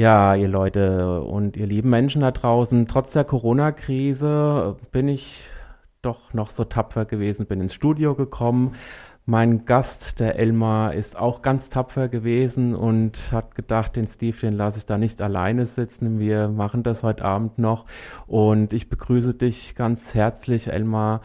Ja, ihr Leute und ihr lieben Menschen da draußen, trotz der Corona-Krise bin ich doch noch so tapfer gewesen, bin ins Studio gekommen. Mein Gast, der Elmar, ist auch ganz tapfer gewesen und hat gedacht, den Steve, den lasse ich da nicht alleine sitzen. Wir machen das heute Abend noch. Und ich begrüße dich ganz herzlich, Elmar.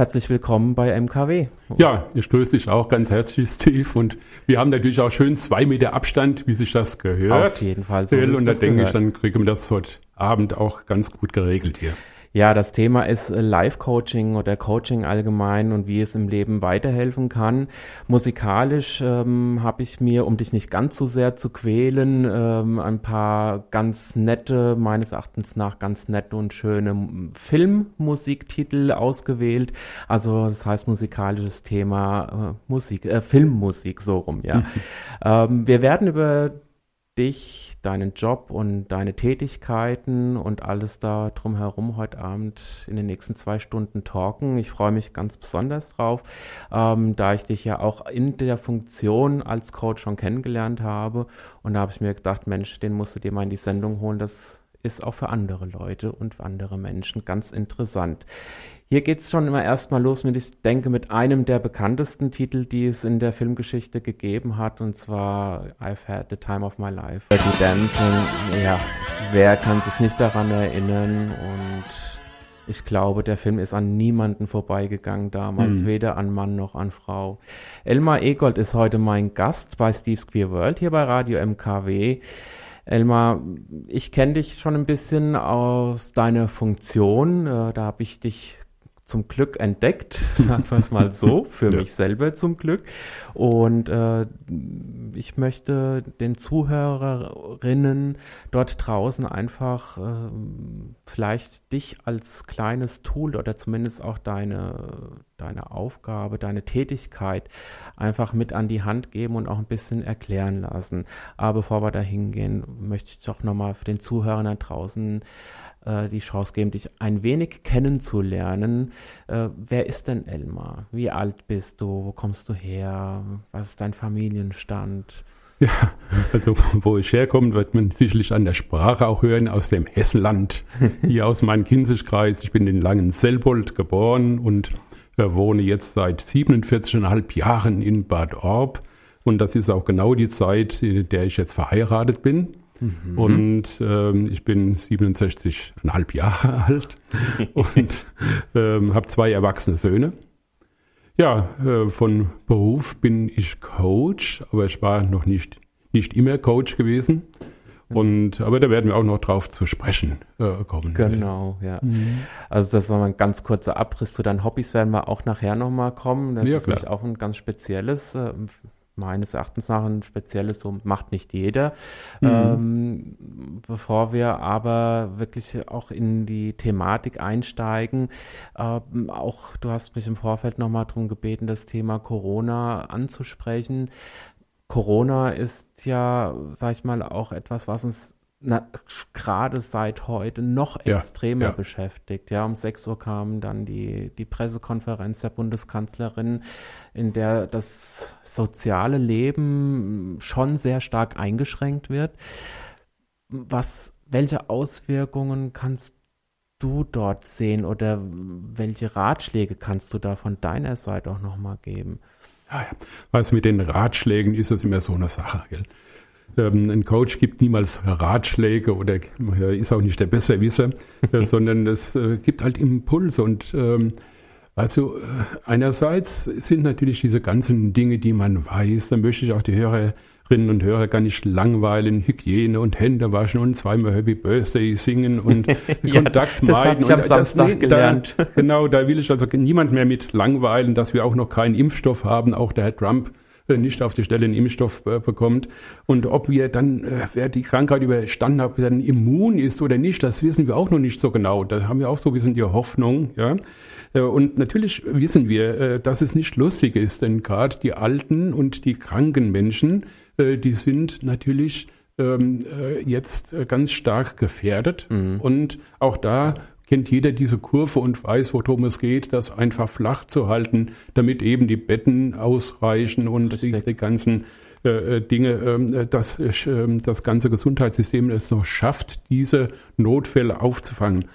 Herzlich willkommen bei MKW. Ja, ich grüße dich auch ganz herzlich, Steve. Und wir haben natürlich auch schön zwei Meter Abstand, wie sich das gehört. Auf jeden Fall. So und da denke gehört. ich, dann kriegen wir das heute Abend auch ganz gut geregelt hier. Ja, das Thema ist äh, Live-Coaching oder Coaching allgemein und wie es im Leben weiterhelfen kann. Musikalisch ähm, habe ich mir, um dich nicht ganz so sehr zu quälen, ähm, ein paar ganz nette, meines Erachtens nach ganz nette und schöne Filmmusiktitel ausgewählt. Also das heißt musikalisches Thema äh, Musik, äh, Filmmusik so rum, ja. ähm, wir werden über dich deinen Job und deine Tätigkeiten und alles da drumherum heute Abend in den nächsten zwei Stunden talken. Ich freue mich ganz besonders drauf, ähm, da ich dich ja auch in der Funktion als Coach schon kennengelernt habe. Und da habe ich mir gedacht, Mensch, den musst du dir mal in die Sendung holen. Das ist auch für andere Leute und für andere Menschen ganz interessant. Hier geht es schon immer erstmal los mit, ich denke, mit einem der bekanntesten Titel, die es in der Filmgeschichte gegeben hat, und zwar I've Had the Time of My Life. Dirty Dancing, ja, wer kann sich nicht daran erinnern und ich glaube, der Film ist an niemanden vorbeigegangen damals, mhm. weder an Mann noch an Frau. Elmar Egold ist heute mein Gast bei Steve's Queer World hier bei Radio MKW. Elmar, ich kenne dich schon ein bisschen aus deiner Funktion. Äh, da habe ich dich zum Glück entdeckt, sagen wir es mal so, für ja. mich selber zum Glück. Und äh, ich möchte den Zuhörerinnen dort draußen einfach äh, vielleicht dich als kleines Tool oder zumindest auch deine, deine Aufgabe, deine Tätigkeit einfach mit an die Hand geben und auch ein bisschen erklären lassen. Aber bevor wir da hingehen, möchte ich doch nochmal für den Zuhörern da draußen die Chance geben, dich ein wenig kennenzulernen. Äh, wer ist denn Elmar? Wie alt bist du? Wo kommst du her? Was ist dein Familienstand? Ja, also wo ich herkomme, wird man sicherlich an der Sprache auch hören, aus dem Hessenland, hier aus meinem Kinzigkreis. Ich bin in Langenselbold geboren und äh, wohne jetzt seit 47,5 Jahren in Bad Orb. Und das ist auch genau die Zeit, in der ich jetzt verheiratet bin. Mhm. Und ähm, ich bin 67,5 Jahre alt und ähm, habe zwei erwachsene Söhne. Ja, äh, von Beruf bin ich Coach, aber ich war noch nicht, nicht immer Coach gewesen. Und, aber da werden wir auch noch drauf zu sprechen äh, kommen. Genau, ja. Mhm. Also das ist nochmal ein ganz kurzer Abriss zu deinen Hobbys, werden wir auch nachher nochmal kommen. Das ja, ist nämlich auch ein ganz spezielles. Äh, meines Erachtens nach ein spezielles, so macht nicht jeder. Mhm. Ähm, bevor wir aber wirklich auch in die Thematik einsteigen, ähm, auch du hast mich im Vorfeld nochmal darum gebeten, das Thema Corona anzusprechen. Corona ist ja, sag ich mal, auch etwas, was uns gerade seit heute noch ja, extremer ja. beschäftigt. Ja, um 6 Uhr kam dann die, die Pressekonferenz der Bundeskanzlerin, in der das soziale Leben schon sehr stark eingeschränkt wird. Was, welche Auswirkungen kannst du dort sehen oder welche Ratschläge kannst du da von deiner Seite auch nochmal geben? Ja, ja. Was mit den Ratschlägen ist es immer so eine Sache. Gell? Ähm, ein Coach gibt niemals Ratschläge oder ist auch nicht der Besserwisser, äh, sondern es äh, gibt halt Impulse und ähm, also äh, einerseits sind natürlich diese ganzen Dinge, die man weiß, da möchte ich auch die Hörerinnen und Hörer gar nicht langweilen, Hygiene und Hände waschen und zweimal Happy Birthday singen und ja, Kontakt meiden. Das habe ich am Samstag das, gelernt. Da, genau, da will ich also niemand mehr mit langweilen, dass wir auch noch keinen Impfstoff haben. Auch der Herr Trump nicht auf die Stelle einen Impfstoff äh, bekommt. Und ob wir dann, äh, wer die Krankheit überstanden hat, dann immun ist oder nicht, das wissen wir auch noch nicht so genau. Da haben wir auch so ein bisschen die Hoffnung. Ja. Und natürlich wissen wir, dass es nicht lustig ist, denn gerade die alten und die kranken Menschen, die sind natürlich ähm, jetzt ganz stark gefährdet. Mhm. Und auch da kennt jeder diese Kurve und weiß, worum es geht, das einfach flach zu halten, damit eben die Betten ausreichen und die, die, ganzen äh, äh Dinge, äh, dass äh, das ganze Gesundheitssystem es noch schafft, diese Notfälle aufzufangen.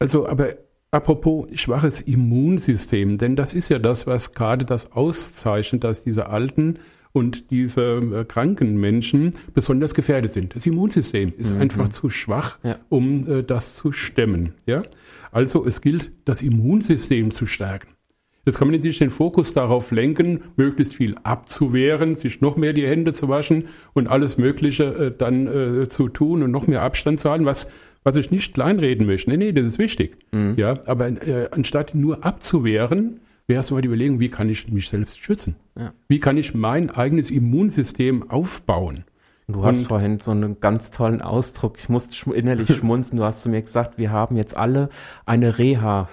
Also, aber apropos schwaches Immunsystem, denn das ist ja das, was gerade das auszeichnet, dass diese alten und diese äh, kranken Menschen besonders gefährdet sind. Das Immunsystem ist mhm. einfach zu schwach, ja. um äh, das zu stemmen. Ja? Also es gilt, das Immunsystem zu stärken. Jetzt kann man natürlich den Fokus darauf lenken, möglichst viel abzuwehren, sich noch mehr die Hände zu waschen und alles Mögliche äh, dann zu tun und noch mehr Abstand zu halten, was, was ich nicht kleinreden möchte. Nee, nee, das ist wichtig. Mhm. Ja, aber äh, anstatt nur abzuwehren, wäre mal die Überlegung, wie kann ich mich selbst schützen? Ja. Wie kann ich mein eigenes Immunsystem aufbauen? Du hast und, vorhin so einen ganz tollen Ausdruck, ich musste innerlich schmunzen, du hast zu mir gesagt, wir haben jetzt alle eine Reha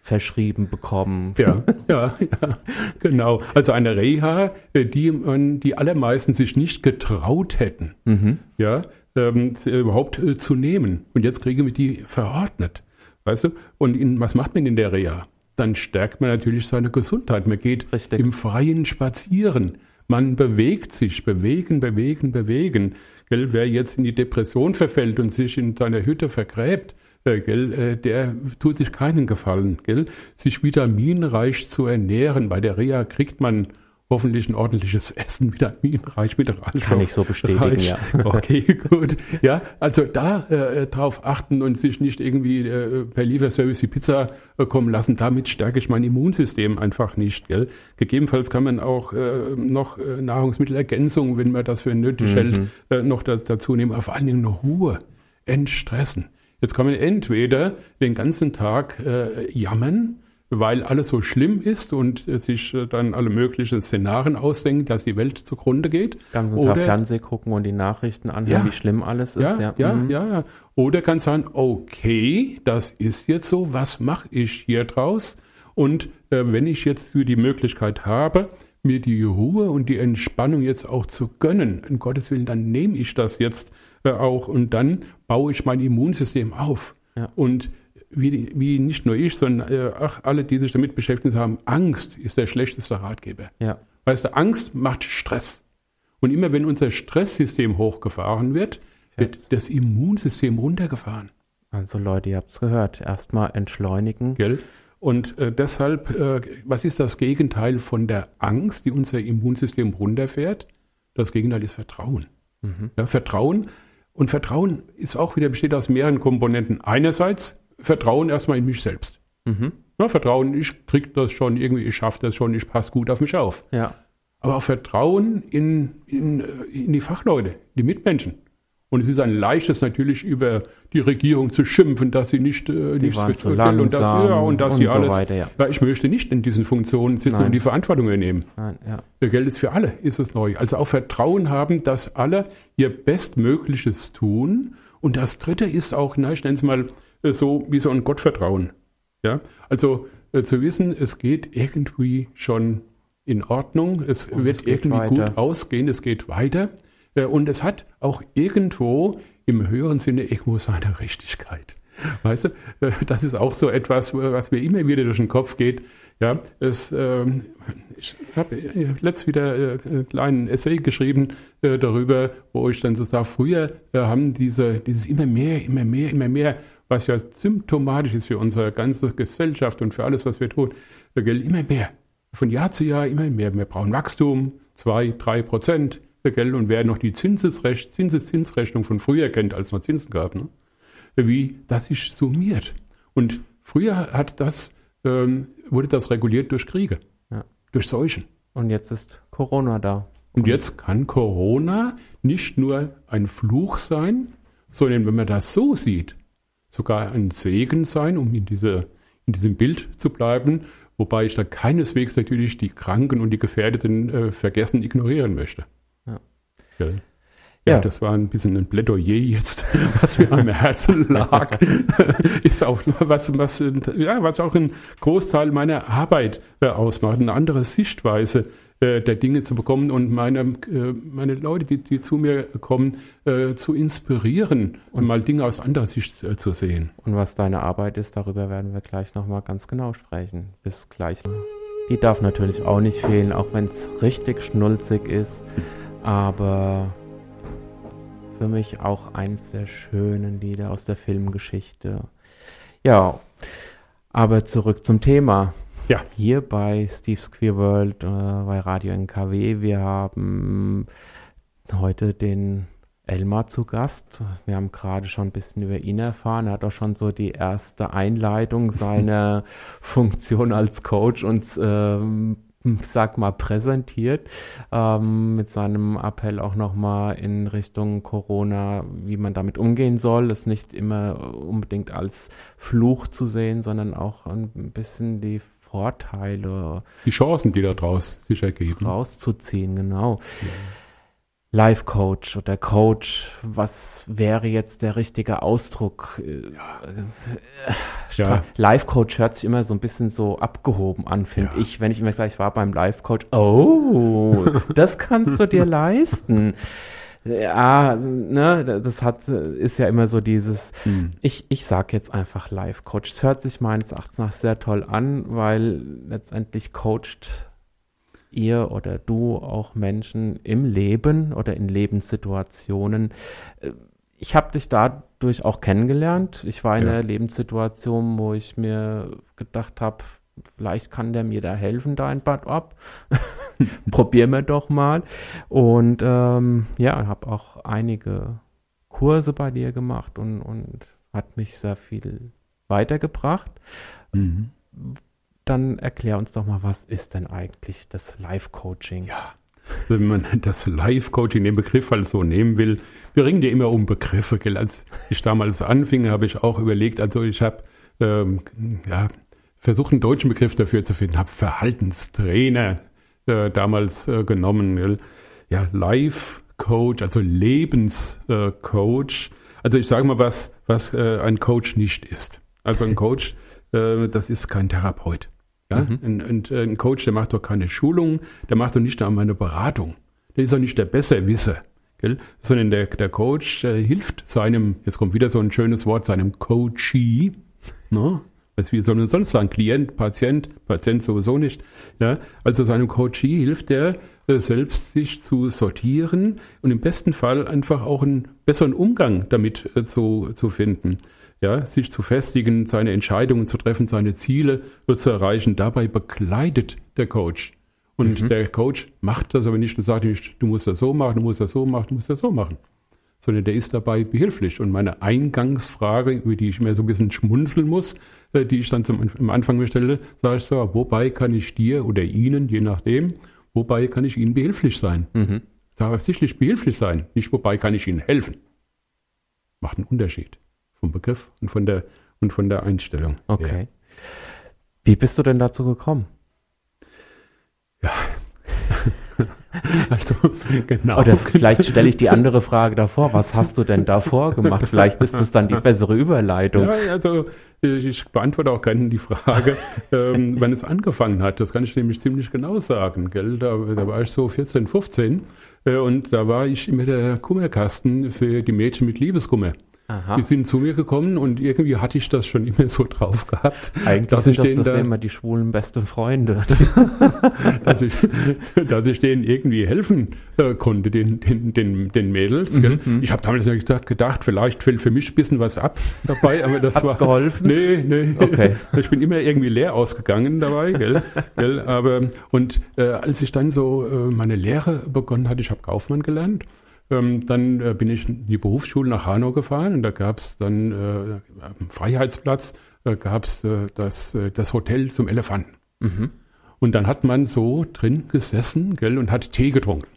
verschrieben bekommen. Ja, ja, ja, genau. Also eine Reha, äh, die man, die allermeisten sich nicht getraut hätten, mhm. ja, ähm, überhaupt äh, zu nehmen. Und jetzt kriegen wir die verordnet. Weißt du? Und in, was macht man in der Reha? Dann stärkt man natürlich seine Gesundheit. Man geht Richtig. im Freien spazieren. Man bewegt sich, bewegen, bewegen, bewegen. Gell, wer jetzt in die Depression verfällt und sich in seiner Hütte vergräbt, äh, gell, äh, der tut sich keinen Gefallen. Gell? Sich vitaminreich zu ernähren. Bei der Reha kriegt man hoffentlich ein ordentliches Essen, vitaminreich, mineralstoff. Kann ich so bestätigen, reich. ja. Okay, gut. Ja, also da äh, drauf achten und sich nicht irgendwie äh, per Lieferservice die Pizza äh, kommen lassen. Damit stärke ich mein Immunsystem einfach nicht. Gell? Gegebenenfalls kann man auch äh, noch äh, Nahrungsmittelergänzung, wenn man das für nötig mhm. hält, äh, noch da, dazu nehmen. Aber vor allen Dingen Ruhe, entstressen. Jetzt kann man entweder den ganzen Tag äh, jammern, weil alles so schlimm ist und sich äh, dann alle möglichen Szenarien ausdenken, dass die Welt zugrunde geht. Ganzen Tag Fernsehen gucken und die Nachrichten anhören, ja, wie schlimm alles ist. Ja, ja, mhm. ja, ja. Oder kann sagen, okay, das ist jetzt so, was mache ich hier draus? Und äh, wenn ich jetzt die Möglichkeit habe, mir die Ruhe und die Entspannung jetzt auch zu gönnen, in Gottes Willen, dann nehme ich das jetzt äh, auch und dann baue ich mein Immunsystem auf. Ja. Und wie, wie nicht nur ich, sondern äh, ach, alle, die sich damit beschäftigt haben, Angst ist der schlechteste Ratgeber. Ja. Weißt du, Angst macht Stress. Und immer wenn unser Stresssystem hochgefahren wird, wird das Immunsystem runtergefahren. Also Leute, ihr habt es gehört. Erstmal entschleunigen. Gell? Und äh, deshalb, äh, was ist das Gegenteil von der Angst, die unser Immunsystem runterfährt? Das Gegenteil ist Vertrauen. Mhm. Ja, Vertrauen. Und Vertrauen ist auch wieder besteht aus mehreren Komponenten. Einerseits Vertrauen erstmal in mich selbst. Mhm. Ja, Vertrauen, ich krieg das schon, irgendwie, ich schaffe das schon, ich passe gut auf mich auf. Ja. Aber auch Vertrauen in, in, in die Fachleute, die Mitmenschen. Und es ist ein leichtes natürlich über die Regierung zu schimpfen, dass sie nicht äh, die nichts zu langsam und das, ja, und dass und sie alles. So weiter, ja. ja. ich möchte nicht in diesen Funktionen sitzen Nein. und die Verantwortung übernehmen. Nein, ja. Der Geld ist für alle, ist es neu. Also auch Vertrauen haben, dass alle ihr Bestmögliches tun. Und das Dritte ist auch, na, ich nenne es mal äh, so wie so ein Gottvertrauen. Ja, also äh, zu wissen, es geht irgendwie schon in Ordnung, es und wird es irgendwie weiter. gut ausgehen, es geht weiter äh, und es hat auch irgendwo im höheren Sinne irgendwo seine Richtigkeit. Weißt du, äh, das ist auch so etwas, was mir immer wieder durch den Kopf geht. Ja, es, ähm, ich habe letztens wieder äh, einen kleinen Essay geschrieben äh, darüber, wo ich dann so sage, früher äh, haben diese, dieses immer mehr, immer mehr, immer mehr was ja symptomatisch ist für unsere ganze Gesellschaft und für alles, was wir tun, wir gilt immer mehr. Von Jahr zu Jahr immer mehr. Wir brauchen Wachstum, zwei, drei Prozent. Gell? Und wer noch die Zinsesrecht, Zinseszinsrechnung von früher kennt, als man Zinsen gab, ne? wie das sich summiert. Und früher hat das, ähm, wurde das reguliert durch Kriege, ja. durch Seuchen. Und jetzt ist Corona da. Und jetzt kann Corona nicht nur ein Fluch sein, sondern wenn man das so sieht, sogar ein Segen sein, um in, diese, in diesem Bild zu bleiben, wobei ich da keineswegs natürlich die Kranken und die Gefährdeten äh, vergessen, ignorieren möchte. Ja. ja. Ja, das war ein bisschen ein Plädoyer jetzt, was mir am Herzen lag. ist auch was, was, ja, was auch ein Großteil meiner Arbeit äh, ausmacht, eine andere Sichtweise der Dinge zu bekommen und meine, äh, meine Leute, die, die zu mir kommen, äh, zu inspirieren und mal Dinge aus anderer Sicht äh, zu sehen. Und was deine Arbeit ist, darüber werden wir gleich nochmal ganz genau sprechen. Bis gleich. Die darf natürlich auch nicht fehlen, auch wenn es richtig schnulzig ist. Aber für mich auch eins der schönen Lieder aus der Filmgeschichte. Ja, aber zurück zum Thema. Ja. Hier bei Steve's Queer World, äh, bei Radio NKW, wir haben heute den Elmar zu Gast. Wir haben gerade schon ein bisschen über ihn erfahren. Er hat auch schon so die erste Einleitung seiner Funktion als Coach uns ähm, sag mal, präsentiert, ähm, mit seinem Appell auch nochmal in Richtung Corona, wie man damit umgehen soll, es nicht immer unbedingt als Fluch zu sehen, sondern auch ein bisschen die Vorteile. Die Chancen, die da draus sich ergeben. Rauszuziehen, genau. Ja. Life Coach oder Coach, was wäre jetzt der richtige Ausdruck? Ja. ja. Life Coach hört sich immer so ein bisschen so abgehoben an, finde ja. ich. Wenn ich immer sage, ich war beim Life Coach, oh, das kannst du dir leisten. Ja, ne, das hat, ist ja immer so dieses, hm. ich, ich sag jetzt einfach Life Coach. Es hört sich meines Erachtens nach sehr toll an, weil letztendlich coacht ihr oder du auch Menschen im Leben oder in Lebenssituationen. Ich habe dich dadurch auch kennengelernt. Ich war in ja. einer Lebenssituation, wo ich mir gedacht habe, vielleicht kann der mir da helfen, da ein Bad ab. Probieren wir doch mal. Und ähm, ja, habe auch einige Kurse bei dir gemacht und, und hat mich sehr viel weitergebracht. Mhm dann erklär uns doch mal, was ist denn eigentlich das Live-Coaching? Ja, wenn man das Live-Coaching, den Begriff halt so nehmen will, wir ringen ja immer um Begriffe. Gell? Als ich damals anfing, habe ich auch überlegt, also ich habe ähm, ja, versucht, einen deutschen Begriff dafür zu finden, habe Verhaltenstrainer äh, damals äh, genommen. Ja, Live-Coach, also Lebenscoach. also ich sage mal was, was äh, ein Coach nicht ist. Also ein Coach, äh, das ist kein Therapeut. Ja? Mhm. Ein, ein, ein, Coach, der macht doch keine Schulung, der macht doch nicht einmal eine Beratung. Der ist auch nicht der Besserwisser, gell? sondern der, der Coach der hilft seinem, jetzt kommt wieder so ein schönes Wort, seinem Coachee, ne? Was wie soll man sonst sagen? Klient, Patient, Patient sowieso nicht. Ja? Also seinem Coachee hilft der, äh, selbst sich zu sortieren und im besten Fall einfach auch einen besseren Umgang damit äh, zu, zu finden ja, sich zu festigen, seine Entscheidungen zu treffen, seine Ziele zu erreichen. Dabei begleitet der Coach. Und mhm. der Coach macht das aber nicht und sagt nicht, du musst das so machen, du musst das so machen, du musst das so machen. Sondern der ist dabei behilflich. Und meine Eingangsfrage, über die ich mir so ein bisschen schmunzeln muss, die ich dann zum, am Anfang stelle, sage ich so, wobei kann ich dir oder Ihnen, je nachdem, wobei kann ich Ihnen behilflich sein? Mhm. Sage sicherlich behilflich sein, nicht wobei kann ich Ihnen helfen. Macht einen Unterschied vom Begriff und von der, und von der Einstellung. Okay. Ja. Wie bist du denn dazu gekommen? Ja. also, genau. Oder vielleicht stelle ich die andere Frage davor. Was hast du denn davor gemacht? Vielleicht ist das dann die bessere Überleitung. Ja, also ich beantworte auch gerne die Frage, ähm, wann es angefangen hat. Das kann ich nämlich ziemlich genau sagen. Gell? Da, da war ich so 14, 15 äh, und da war ich immer der Kummerkasten für die Mädchen mit Liebeskummer. Aha. Die sind zu mir gekommen und irgendwie hatte ich das schon immer so drauf gehabt. Eigentlich dass sind ich das denen da, immer die schwulen beste Freunde. dass, ich, dass ich denen irgendwie helfen äh, konnte, den, den, den, den Mädels. Mhm, mhm. ich habe damals gedacht, gedacht, vielleicht fällt für mich ein bisschen was ab dabei, aber das Hat's war... geholfen? Nee, nee. Okay. Ich bin immer irgendwie leer ausgegangen dabei, gell? gell? Aber, und äh, als ich dann so äh, meine Lehre begonnen hatte, ich habe Kaufmann gelernt, ähm, dann äh, bin ich in die Berufsschule nach Hanau gefahren und da gab es dann äh, am Freiheitsplatz äh, gab es äh, das, äh, das Hotel zum Elefanten. Mhm. Und dann hat man so drin gesessen gell, und hat Tee getrunken.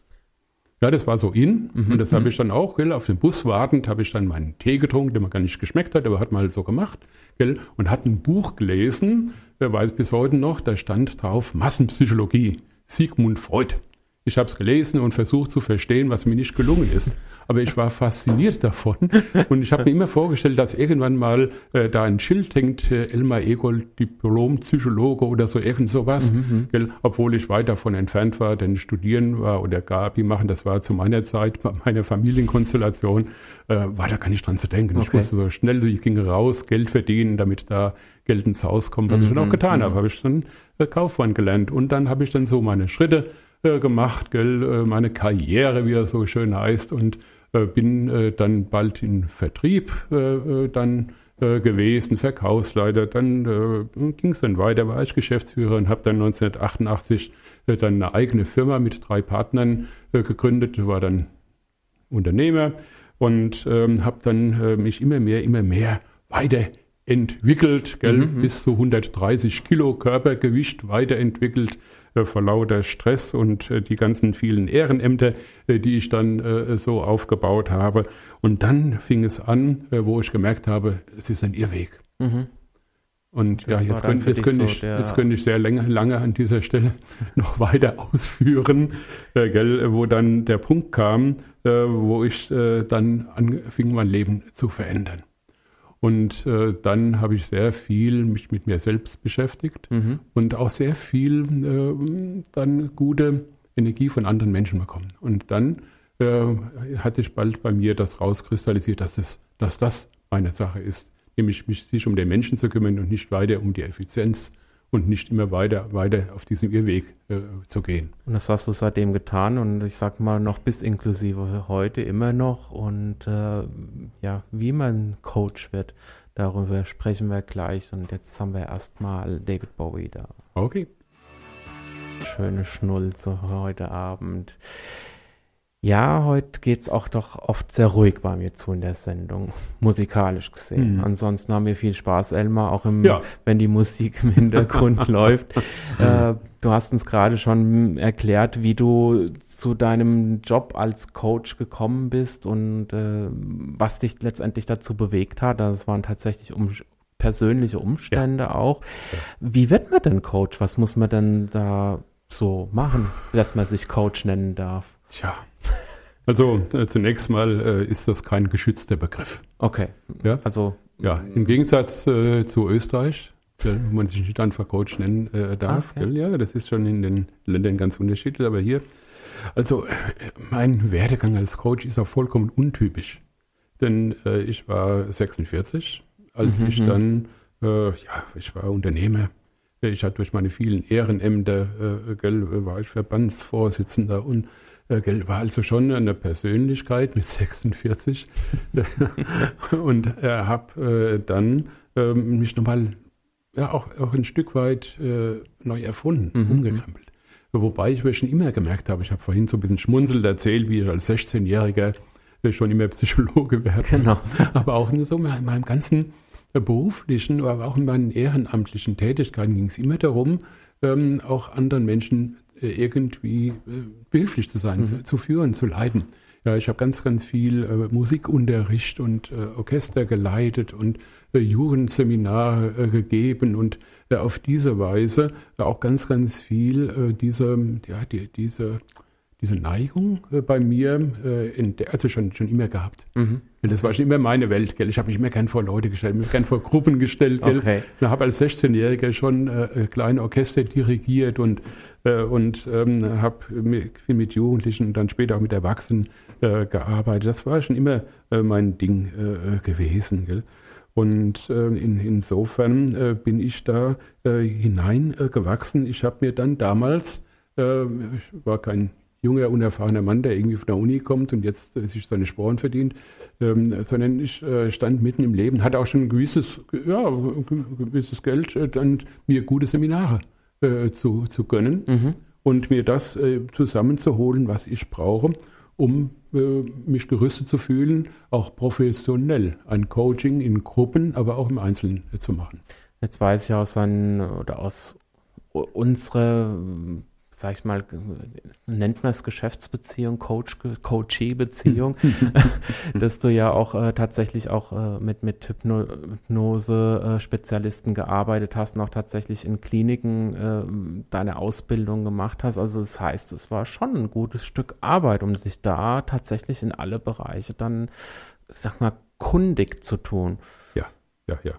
Ja, das war so in mhm. und das habe mhm. ich dann auch, gell, auf den Bus wartend, habe ich dann meinen Tee getrunken, der mir gar nicht geschmeckt hat, aber hat mal so gemacht, gell, und hat ein Buch gelesen äh, weiß bis heute noch, da stand drauf Massenpsychologie, Sigmund Freud. Ich habe es gelesen und versucht zu verstehen, was mir nicht gelungen ist aber ich war fasziniert davon und ich habe mir immer vorgestellt, dass irgendwann mal äh, da ein Schild hängt, äh, Elmar Egold, Diplom-Psychologe oder so, irgend sowas, mhm. gell, obwohl ich weit davon entfernt war, denn studieren war oder Gabi machen, das war zu meiner Zeit, bei meiner Familienkonstellation, äh, war da gar nicht dran zu denken. Okay. Ich musste so schnell, ich ging raus, Geld verdienen, damit da Geld ins Haus kommt, was mhm. ich dann auch getan mhm. habe, habe ich dann äh, Kaufmann gelernt und dann habe ich dann so meine Schritte äh, gemacht, gell, äh, meine Karriere, wie das so schön heißt und äh, bin äh, dann bald in Vertrieb dann gewesen, Verkaufsleiter, dann ging es dann weiter, war ich Geschäftsführer und habe dann 1988 dann eine eigene Firma mit drei Partnern gegründet, war dann Unternehmer und ähm, habe dann mich immer mehr, immer mehr weiterentwickelt, gell, mhm. bis zu 130 Kilo Körpergewicht weiterentwickelt vor lauter Stress und äh, die ganzen vielen Ehrenämter, äh, die ich dann so aufgebaut habe. Und dann fing es an, wo ich gemerkt habe, es ist ein Irrweg. Mhm. Und das ja, jetzt, könnt, jetzt, könnte so ich, jetzt könnte ich sehr lange, lange an dieser Stelle noch weiter ausführen, äh, gell, wo dann der Punkt kam, äh, wo ich äh, dann anfing, mein Leben zu verändern. Und äh, dann habe ich sehr viel mich mit mir selbst beschäftigt mhm. und auch sehr viel äh, dann gute Energie von anderen Menschen bekommen. Und dann äh, hat sich bald bei mir das rauskristallisiert, dass, es, dass das meine Sache ist, nämlich mich sich um den Menschen zu kümmern und nicht weiter um die Effizienz und nicht immer weiter, weiter auf diesem Irrweg äh, zu gehen. Und das hast du seitdem getan und ich sag mal noch bis inklusive heute immer noch und äh, ja, wie man Coach wird, darüber sprechen wir gleich und jetzt haben wir erstmal David Bowie da. Okay. Schöne Schnulze heute Abend. Ja, heute geht es auch doch oft sehr ruhig bei mir zu in der Sendung, musikalisch gesehen. Mhm. Ansonsten haben wir viel Spaß, Elmar, auch im, ja. wenn die Musik im Hintergrund läuft. Äh, du hast uns gerade schon erklärt, wie du zu deinem Job als Coach gekommen bist und äh, was dich letztendlich dazu bewegt hat. Das waren tatsächlich um, persönliche Umstände ja. auch. Wie wird man denn Coach? Was muss man denn da so machen, dass man sich Coach nennen darf? Tja, also äh, zunächst mal äh, ist das kein geschützter Begriff. Okay. Ja? Also ja, im Gegensatz äh, zu Österreich, wo man sich nicht einfach Coach nennen äh, darf. Okay. Ja, das ist schon in den Ländern ganz unterschiedlich, aber hier, also äh, mein Werdegang als Coach ist auch vollkommen untypisch. Denn äh, ich war 46, als mhm, ich mhm. dann, ja, ich war Unternehmer. Ich hatte durch meine vielen Ehrenämter, gell, war ich Verbandsvorsitzender und äh, war also schon eine Persönlichkeit mit 46 und äh, habe äh, dann äh, mich nochmal ja, auch, auch ein Stück weit äh, neu erfunden, mhm. umgekrempelt. Wobei ich mir schon immer gemerkt habe, ich habe vorhin so ein bisschen schmunzelnd erzählt, wie ich als 16-Jähriger schon immer Psychologe werde. Genau. Aber auch in so in meinem ganzen beruflichen, aber auch in meinen ehrenamtlichen Tätigkeiten ging es immer darum, ähm, auch anderen Menschen äh, irgendwie äh, behilflich zu sein, mhm. zu führen, zu leiten. Ja, ich habe ganz, ganz viel äh, Musikunterricht und äh, Orchester geleitet und äh, Jugendseminare äh, gegeben und äh, auf diese Weise auch ganz, ganz viel diese, ja, die, diese, diese Neigung äh, bei mir, äh, in der, also schon, schon immer gehabt. Mhm. Das war schon immer meine Welt, gell? Ich habe mich immer gern vor Leute gestellt, mich gern vor Gruppen gestellt, gell? Okay. Ich habe als 16-Jähriger schon äh, kleine Orchester dirigiert und äh, und ähm, habe viel mit Jugendlichen und dann später auch mit Erwachsenen äh, gearbeitet. Das war schon immer äh, mein Ding äh, gewesen. Gell? Und äh, in, insofern äh, bin ich da hineingewachsen. ich habe mir dann damals, ich war kein junger, unerfahrener Mann, der irgendwie von der Uni kommt und jetzt sich seine Sporen verdient, ähm, sondern ich stand mitten im Leben, hatte auch schon ein gewisses, ja, gewisses Geld, dann mir gute Seminare äh, zu, zu gönnen mhm. und mir das äh, zusammenzuholen, was ich brauche, um äh, mich gerüstet zu fühlen, auch professionell ein Coaching in Gruppen, aber auch im Einzelnen zu machen. Jetzt weiß ich aus seinen oder aus unserer sag ich mal, nennt man es Geschäftsbeziehung, Coach, Coachee-Beziehung, dass du ja auch äh, tatsächlich auch äh, mit, mit Hypnose-Spezialisten gearbeitet hast und auch tatsächlich in Kliniken äh, deine Ausbildung gemacht hast. Also das heißt, es war schon ein gutes Stück Arbeit, um sich da tatsächlich in alle Bereiche dann, sag mal, kundig zu tun. Ja, ja, ja.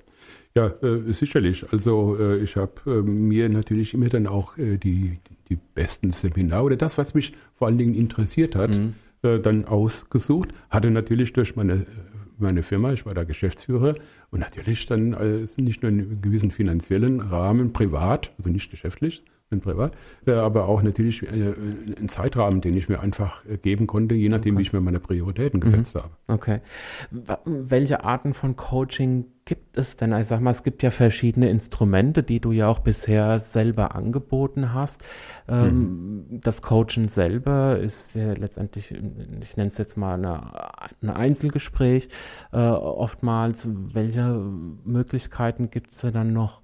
Ja, äh, sicherlich. Also äh, ich habe äh, mir natürlich immer dann auch äh, die, die besten Seminare oder das, was mich vor allen Dingen interessiert hat, mhm. Äh, dann ausgesucht. Hatte natürlich durch meine, meine Firma, ich war da Geschäftsführer und natürlich dann äh, nicht nur einen gewissen finanziellen Rahmen privat, also nicht geschäftlich, bin privat, aber auch natürlich äh, ein Zeitrahmen, den ich mir einfach geben konnte, je nachdem, wie ich mir meine Prioritäten mhm. gesetzt habe. Okay. Welche Arten von Coaching gibt es denn? Ich sag mal, es gibt ja verschiedene Instrumente, die du ja auch bisher selber angeboten hast. Ähm, mhm. Das Coaching selber ist ja letztendlich, ich nenne es jetzt mal eine, ein Einzelgespräch. oftmals, welche Möglichkeiten gibt es dann noch?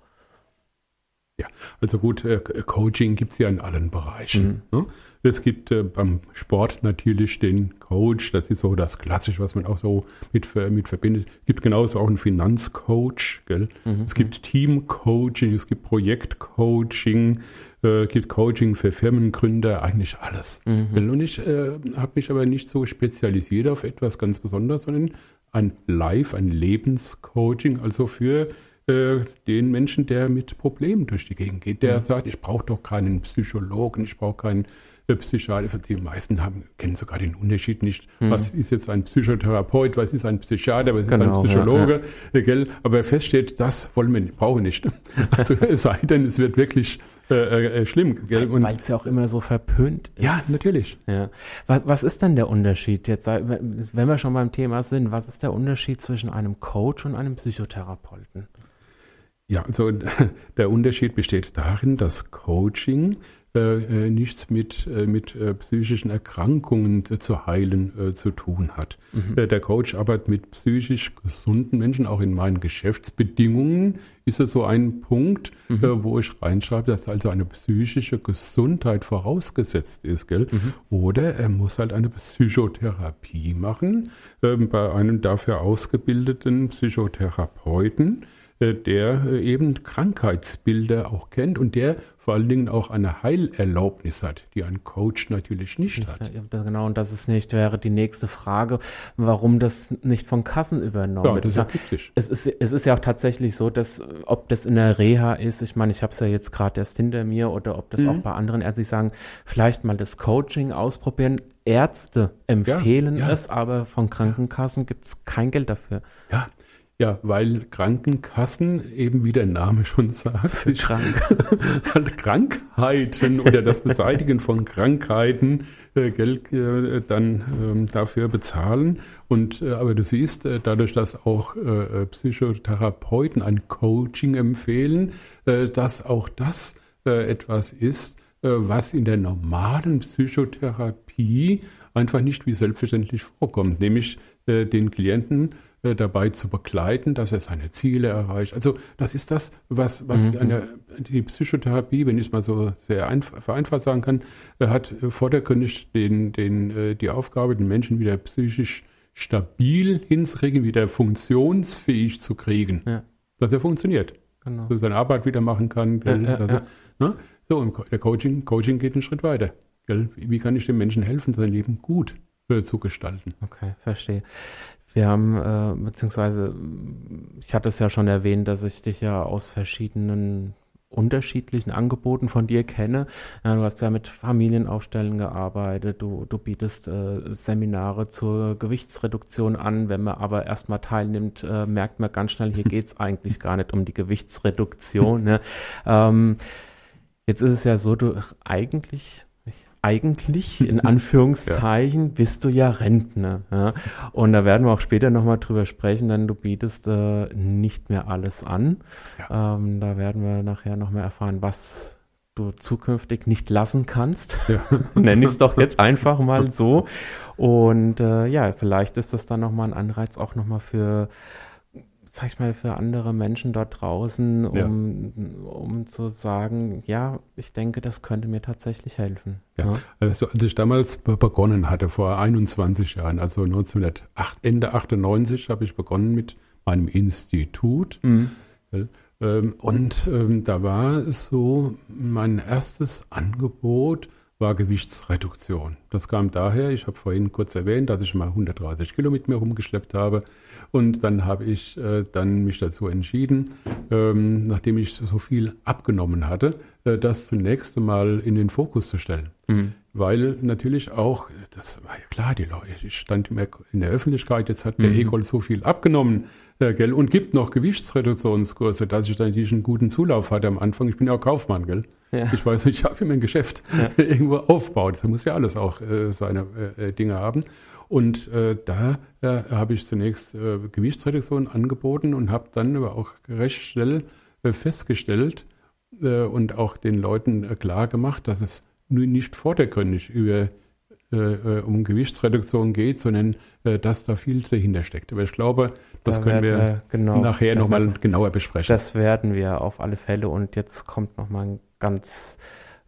Ja, also gut, äh, Coaching gibt es ja in allen Bereichen. Mhm. Ne? Es gibt äh, beim Sport natürlich den Coach, das ist so das Klassische, was man auch so mit, mit verbindet. Es gibt genauso auch einen Finanzcoach, gell? Mhm. Es gibt Teamcoaching, es gibt Projektcoaching, äh, gibt Coaching für Firmengründer, eigentlich alles. Mhm. Und ich äh, habe mich aber nicht so spezialisiert auf etwas ganz Besonderes, sondern ein Live, ein Lebenscoaching, also für äh, den Menschen, der mit Problemen durch die Gegend geht, der mhm. sagt, ich brauche doch keinen Psychologen, ich brauche keinen Psychiater. Die meisten haben, kennen sogar den Unterschied nicht. Mhm. Was ist jetzt ein Psychotherapeut, was ist ein Psychiater, was ist genau, ein Psychologe? Ja, ja. Gell? Aber feststeht, das wollen wir, brauchen wir nicht. Also es sei denn, es wird wirklich äh, äh, schlimm. Weil es ja auch immer so verpönt ist. Ja, natürlich. Ja. Was, was ist denn der Unterschied jetzt, wenn wir schon beim Thema sind, was ist der Unterschied zwischen einem Coach und einem Psychotherapeuten? Ja, also der Unterschied besteht darin, dass Coaching nichts mit, äh, mit äh, psychischen Erkrankungen äh, zu heilen äh, zu tun hat. Mhm. der Coach arbeitet mit psychisch gesunden Menschen, auch in meinen Geschäftsbedingungen ist es so ein Punkt, mhm. wo ich reinschreibe, dass also eine psychische Gesundheit vorausgesetzt ist, gell? Mhm. Oder er muss halt eine Psychotherapie machen ähm, bei einem dafür ausgebildeten Psychotherapeuten äh, der äh, eben Krankheitsbilder auch kennt und der vor allen Dingen auch eine Heilerlaubnis hat, die ein Coach natürlich nicht hat. Genau, und das ist nicht, wäre die nächste Frage, warum das nicht von Kassen übernommen wird. Ja, das ist ja es ist, es ist ja auch tatsächlich so, dass, ob das in der Reha ist, ich meine, ich habe es ja jetzt gerade erst hinter mir, oder ob das mhm. auch bei anderen Ärzten sagen, vielleicht mal das Coaching ausprobieren. Ärzte empfehlen ja, ja. es, aber von Krankenkassen gibt es kein Geld dafür. Ja, ja, weil Krankenkassen, eben wie der Name schon sagt, sich Krank. Krankheiten oder das Beseitigen von Krankheiten äh, Geld äh, dann ähm, dafür bezahlen. Und äh, aber du siehst, äh, dadurch, dass auch äh, Psychotherapeuten ein Coaching empfehlen, äh, dass auch das etwas ist, was in der normalen Psychotherapie einfach nicht wie selbstverständlich vorkommt, nämlich den Klienten äh, dabei zu begleiten, dass er seine Ziele erreicht. Also das ist das, was, was mhm. eine, die Psychotherapie, wenn ich es mal so sehr einfach, vereinfacht sagen kann, äh, hat vordergründig den, den, äh, die Aufgabe, den Menschen wieder psychisch stabil hinzukriegen, wieder funktionsfähig zu kriegen, ja. dass er funktioniert, genau. dass er seine Arbeit wieder machen kann. Ja, ja, er, ne? So, und der Coaching, Coaching geht einen Schritt weiter. Gell? Wie kann ich dem Menschen helfen, sein Leben gut äh, zu gestalten? Okay, verstehe. Wir haben, äh, beziehungsweise, ich hatte es ja schon erwähnt, dass ich dich ja aus verschiedenen unterschiedlichen Angeboten von dir kenne. Ja, du hast ja mit Familienaufstellen gearbeitet, du, du bietest äh, Seminare zur Gewichtsreduktion an. Wenn man aber erstmal teilnimmt, äh, merkt man ganz schnell, hier geht's eigentlich gar nicht um die Gewichtsreduktion. Ne? Ähm, jetzt ist es ja so, du eigentlich eigentlich, in Anführungszeichen, ja. bist du ja Rentner. Ja? Und da werden wir auch später nochmal drüber sprechen, denn du bietest äh, nicht mehr alles an. Ja. Ähm, da werden wir nachher nochmal erfahren, was du zukünftig nicht lassen kannst. Ja. Nenn ich es doch jetzt einfach mal so. Und äh, ja, vielleicht ist das dann nochmal ein Anreiz auch nochmal für sag ich mal, für andere Menschen dort draußen, um, ja. um zu sagen, ja, ich denke, das könnte mir tatsächlich helfen. Ja. ja. Also als ich damals begonnen hatte, vor 21 Jahren, also 1908, Ende 98 habe ich begonnen mit meinem Institut. Mhm. Ähm, und ähm, da war es so, mein erstes Angebot war Gewichtsreduktion. Das kam daher, ich habe vorhin kurz erwähnt, dass ich mal 130 Kilo mit mir rumgeschleppt habe. Und dann habe ich äh, dann mich dazu entschieden, ähm, nachdem ich so viel abgenommen hatte, äh, das zunächst einmal in den Fokus zu stellen. Mhm. Weil natürlich auch, das war ja klar, die Leute, ich stand in der Öffentlichkeit, jetzt hat der mhm. Egol so viel abgenommen, äh, gell, und gibt noch Gewichtsreduktionskurse, dass ich dann natürlich einen guten Zulauf hatte am Anfang. Ich bin ja auch Kaufmann, gell. Ja. Ich weiß nicht, ich habe immer ein Geschäft ja. irgendwo aufbaut. Da muss ja alles auch äh, seine äh, Dinge haben. Und äh, da äh, habe ich zunächst äh, Gewichtsreduktion angeboten und habe dann aber auch recht schnell äh, festgestellt äh, und auch den Leuten äh, klar gemacht, dass es nun nicht vordergründig über um Gewichtsreduktion geht, sondern dass da viel dahinter steckt. Aber ich glaube, das da können wir, wir genau, nachher nochmal genauer besprechen. Das werden wir auf alle Fälle. Und jetzt kommt nochmal ein ganz,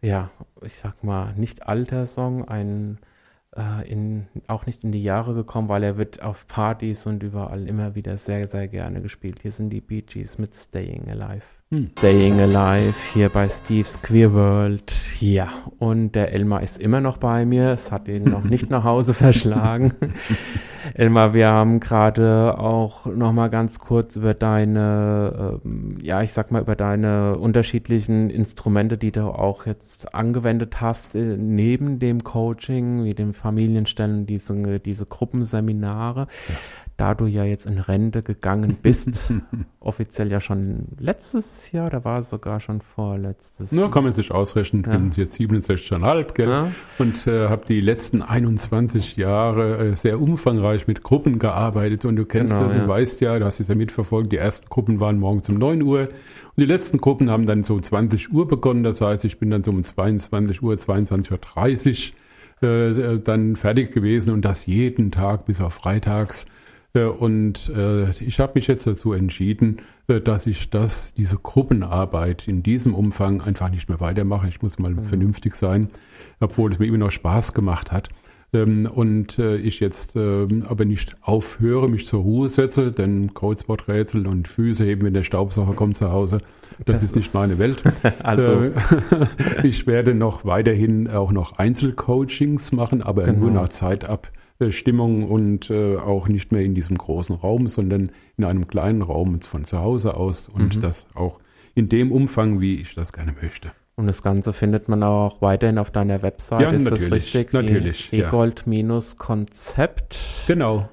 ja, ich sag mal, nicht alter Song, ein äh, in, auch nicht in die Jahre gekommen, weil er wird auf Partys und überall immer wieder sehr, sehr gerne gespielt. Hier sind die Bee Gees mit Staying Alive. Hm. Staying Alive hier bei Steve's Queer World. Ja, und der Elmar ist immer noch bei mir. Es hat ihn noch nicht nach Hause verschlagen. Elmar, wir haben gerade auch noch mal ganz kurz über deine, ähm, ja, ich sag mal, über deine unterschiedlichen Instrumente, die du auch jetzt angewendet hast, äh, neben dem Coaching, wie dem Familienstellen, diese, diese Gruppenseminare. Ja da du ja jetzt in Rente gegangen bist, offiziell ja schon letztes Jahr, da war es sogar schon vorletztes Jahr. kann man sich ausrechnen, ja. bin jetzt 67,5 gell? Ja. und äh, habe die letzten 21 Jahre äh, sehr umfangreich mit Gruppen gearbeitet und du kennst genau, ja, du weißt ja, du hast es ja mitverfolgt, die ersten Gruppen waren morgens um 9 Uhr und die letzten Gruppen haben dann so 20 Uhr begonnen, das heißt, ich bin dann so um 22 Uhr, 22.30 Uhr äh, dann fertig gewesen und das jeden Tag bis auf freitags äh, und äh, ich habe mich jetzt dazu entschieden, äh, dass ich das, diese Gruppenarbeit in diesem Umfang einfach nicht mehr weitermache. Ich muss mal mhm. vernünftig sein, obwohl es mir immer noch Spaß gemacht hat. Ähm, und ich jetzt ähm, aber nicht aufhöre, mich zur Ruhe setze, denn Kreuzworträtsel und Füße heben, wenn der Staubsauger kommt zu Hause, das, das ist nicht meine Welt. also ich werde noch weiterhin auch noch Einzelcoachings machen, aber genau. nur nach Zeit ab Stimmung und äh, auch nicht mehr in diesem großen Raum, sondern in einem kleinen Raum von zu Hause aus und mhm. das auch in dem Umfang, wie ich das gerne möchte. Und das Ganze findet man auch weiterhin auf deiner Website. Ja, ist das richtig? Natürlich. Egold-Konzept. Genau.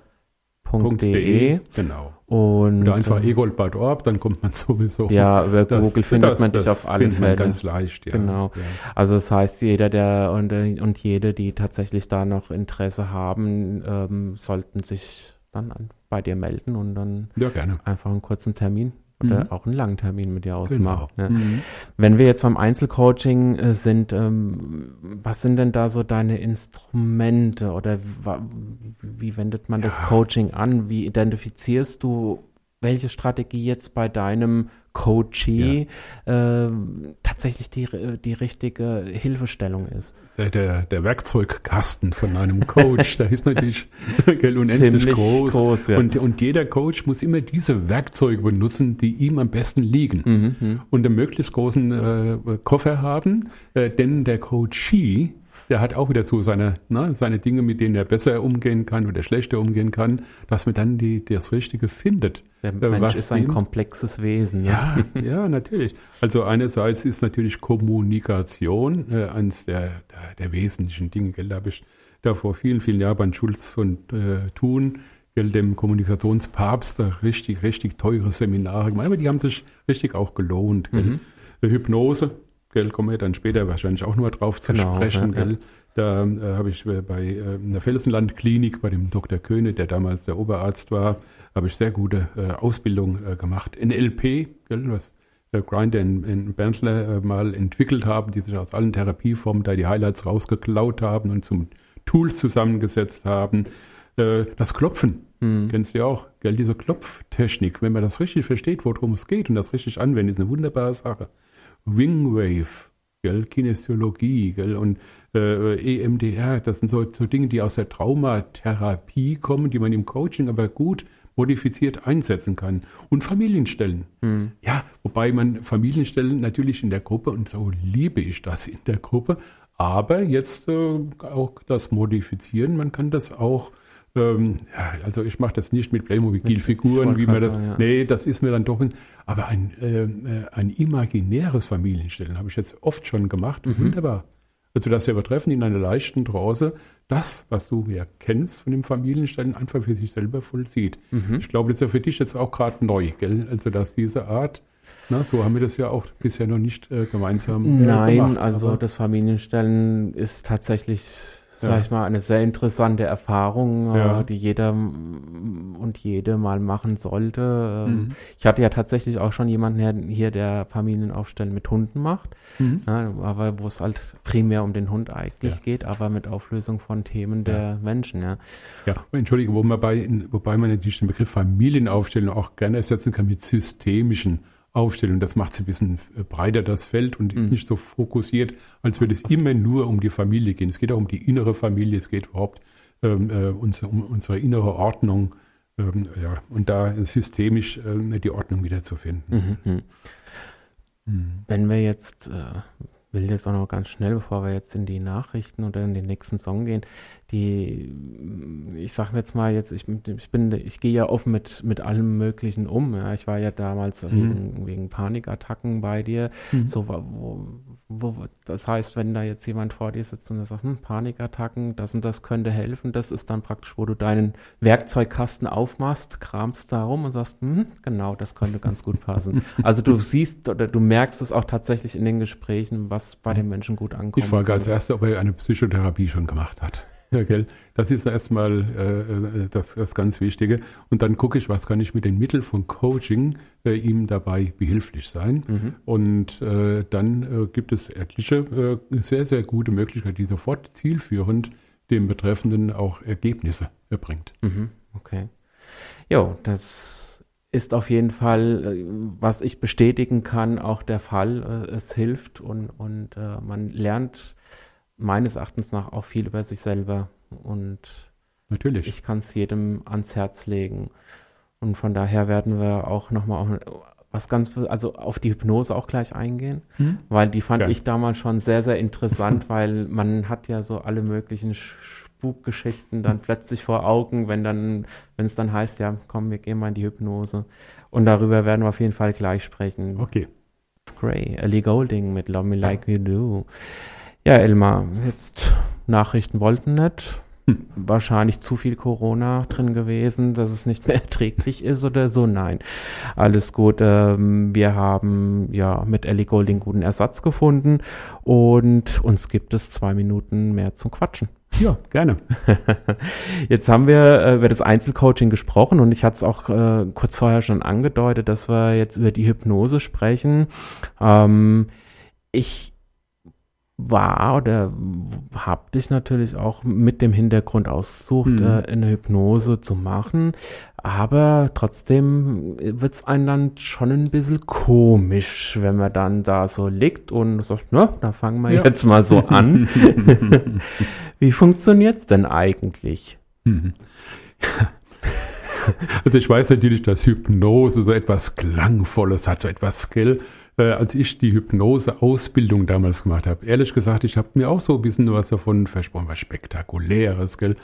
.de. Genau. Und Oder einfach äh, egold.org, dann kommt man sowieso. Ja, über das, Google findet das, man dich auf alle Fälle. ganz leicht, ja. Genau. Ja. Also das heißt, jeder, der und, und jede, die tatsächlich da noch Interesse haben, ähm, sollten sich dann an, bei dir melden und dann ja, gerne. einfach einen kurzen Termin oder mhm. auch einen langen Termin mit dir ausmachen. Genau. Ne? Mhm. Wenn wir jetzt beim Einzelcoaching äh, sind, ähm, was sind denn da so deine Instrumente oder wie wendet man ja. das Coaching an? Wie identifizierst du welche Strategie jetzt bei deinem Coachee ja. äh, tatsächlich die, die richtige Hilfestellung ist. Der, der, der Werkzeugkasten von einem Coach, der ist natürlich gell, unendlich Ziemlich groß. groß ja. und, und jeder Coach muss immer diese Werkzeuge benutzen, die ihm am besten liegen. Mhm, mhm. und einen möglichst großen äh, Koffer haben, äh, denn der Coachee der hat auch wieder so seine, ne, seine Dinge, mit denen er besser umgehen kann oder schlechter umgehen kann, dass man dann die, das Richtige findet. Der äh, Mensch ist ein ihm, komplexes Wesen. Ja. ja, ja, natürlich. Also einerseits ist natürlich Kommunikation äh, eines der, der, der, wesentlichen Dinge. Gell? Da habe ich da vor vielen, vielen Jahren bei Schulz von äh, Thun, dem Kommunikationspapst, da richtig, richtig teure Seminare gemacht. Aber die haben sich richtig auch gelohnt. Mhm. Hypnose, gell, kommen wir dann später wahrscheinlich auch nur drauf zu genau, sprechen, ja, gell. Da äh, habe ich äh, bei äh, der Felsenland-Klinik bei dem Dr. Köhne, der damals der Oberarzt war, habe ich sehr gute äh, Ausbildung äh, gemacht. NLP, gell, was äh, Grinder in, in Bentler äh, mal entwickelt haben, die sich aus allen Therapieformen da die Highlights rausgeklaut haben und zum Tools zusammengesetzt haben. Das Klopfen, hm. kennst du ja auch, gell? diese Klopftechnik, wenn man das richtig versteht, worum es geht und das richtig anwendet, ist eine wunderbare Sache. Wingwave, gell? Kinesiologie gell? und äh, EMDR, das sind so, so Dinge, die aus der Traumatherapie kommen, die man im Coaching aber gut modifiziert einsetzen kann. Und Familienstellen. Hm. Ja, wobei man Familienstellen natürlich in der Gruppe, und so liebe ich das in der Gruppe, aber jetzt äh, auch das Modifizieren, man kann das auch ähm, ja, also ich mache das nicht mit Playmobil-Figuren, wie man das. Sagen, ja. Nee, das ist mir dann doch. Ein, aber ein, äh, äh, ein imaginäres Familienstellen habe ich jetzt oft schon gemacht. Mhm. Wunderbar. Also das übertreffen in einer leichten Trance das, was du ja kennst von dem Familienstellen, einfach für sich selber vollzieht. Mhm. Ich glaube, das ist ja für dich jetzt auch gerade neu, gell? Also dass diese Art na, so haben wir das ja auch bisher noch nicht äh, gemeinsam äh, Nein, gemacht, also das Familienstellen ist tatsächlich sag ja. ich mal, eine sehr interessante Erfahrung, äh, ja. die jeder und jede mal machen sollte. Ähm, mhm. Ich hatte ja tatsächlich auch schon jemanden hier, der Familienaufstellen mit Hunden macht, mhm. ja, aber wo es halt primär um den Hund eigentlich geht, aber mit Auflösung von Themen der Menschen. Ja, ja entschuldige, wo man bei, wobei man natürlich den Begriff Familienaufstellung auch gerne ersetzen kann mit systemischen Aufstellung. Das macht es ein bisschen äh, breiter, das Feld, und ist mhm. nicht so fokussiert, als würde es immer nur um die Familie gehen. Es geht auch um die innere Familie, es geht überhaupt ähm, äh, um unsere innere Ordnung. Ähm, ja, und da systemisch äh, die Ordnung wiederzufinden. Mhm. Mhm. Wenn wir jetzt äh, will jetzt auch noch ganz schnell, bevor wir jetzt in die Nachrichten oder in den nächsten Song gehen, die, ich sag mir jetzt mal jetzt, ich, ich bin, ich gehe ja offen mit, mit allem Möglichen um. Ja. Ich war ja damals mhm. wegen, wegen Panikattacken bei dir. Mhm. So, wo, wo, das heißt, wenn da jetzt jemand vor dir sitzt und sagt, hm, Panikattacken, das und das könnte helfen, das ist dann praktisch, wo du deinen Werkzeugkasten aufmachst, kramst da rum und sagst, hm, genau, das könnte ganz gut passen. also du siehst oder du merkst es auch tatsächlich in den Gesprächen, was bei den Menschen gut ankommt. Ich frage als erstes, ob er eine Psychotherapie schon gemacht hat. Ja, gell? Das ist erstmal äh, äh, das, das ganz Wichtige. Und dann gucke ich, was kann ich mit den Mitteln von Coaching äh, ihm dabei behilflich sein. Mhm. Und äh, dann äh, gibt es etliche äh, sehr, sehr gute Möglichkeiten, die sofort zielführend dem Betreffenden auch Ergebnisse erbringt. Mhm. Okay. Ja, das ist auf jeden Fall, was ich bestätigen kann, auch der Fall. Es hilft und, und man lernt meines Erachtens nach auch viel über sich selber. Und Natürlich. ich kann es jedem ans Herz legen. Und von daher werden wir auch nochmal was ganz, also auf die Hypnose auch gleich eingehen, hm? weil die fand ja. ich damals schon sehr, sehr interessant, weil man hat ja so alle möglichen Spukgeschichten dann plötzlich vor Augen, wenn dann, wenn es dann heißt, ja, komm, wir gehen mal in die Hypnose. Und darüber werden wir auf jeden Fall gleich sprechen. Okay. Gray, Ellie Golding mit Love Me Like You Do. Ja, Elmar, jetzt Nachrichten wollten nicht. Hm. Wahrscheinlich zu viel Corona drin gewesen, dass es nicht mehr erträglich ist oder so. Nein, alles gut. Ähm, wir haben ja mit Ellie Golding guten Ersatz gefunden und uns gibt es zwei Minuten mehr zum Quatschen. Ja, gerne. Jetzt haben wir äh, über das Einzelcoaching gesprochen und ich hatte es auch äh, kurz vorher schon angedeutet, dass wir jetzt über die Hypnose sprechen. Ähm, ich war oder habe dich natürlich auch mit dem Hintergrund ausgesucht, mhm. äh, eine Hypnose zu machen. Aber trotzdem wird es einem dann schon ein bisschen komisch, wenn man dann da so liegt und sagt, na, da fangen wir ja. jetzt mal so an. Wie funktioniert's denn eigentlich? Mhm. Also ich weiß natürlich, dass Hypnose so etwas Klangvolles hat, so etwas Skill äh, als ich die Hypnose-Ausbildung damals gemacht habe. Ehrlich gesagt, ich habe mir auch so ein bisschen was davon versprochen, was Spektakuläres, gell?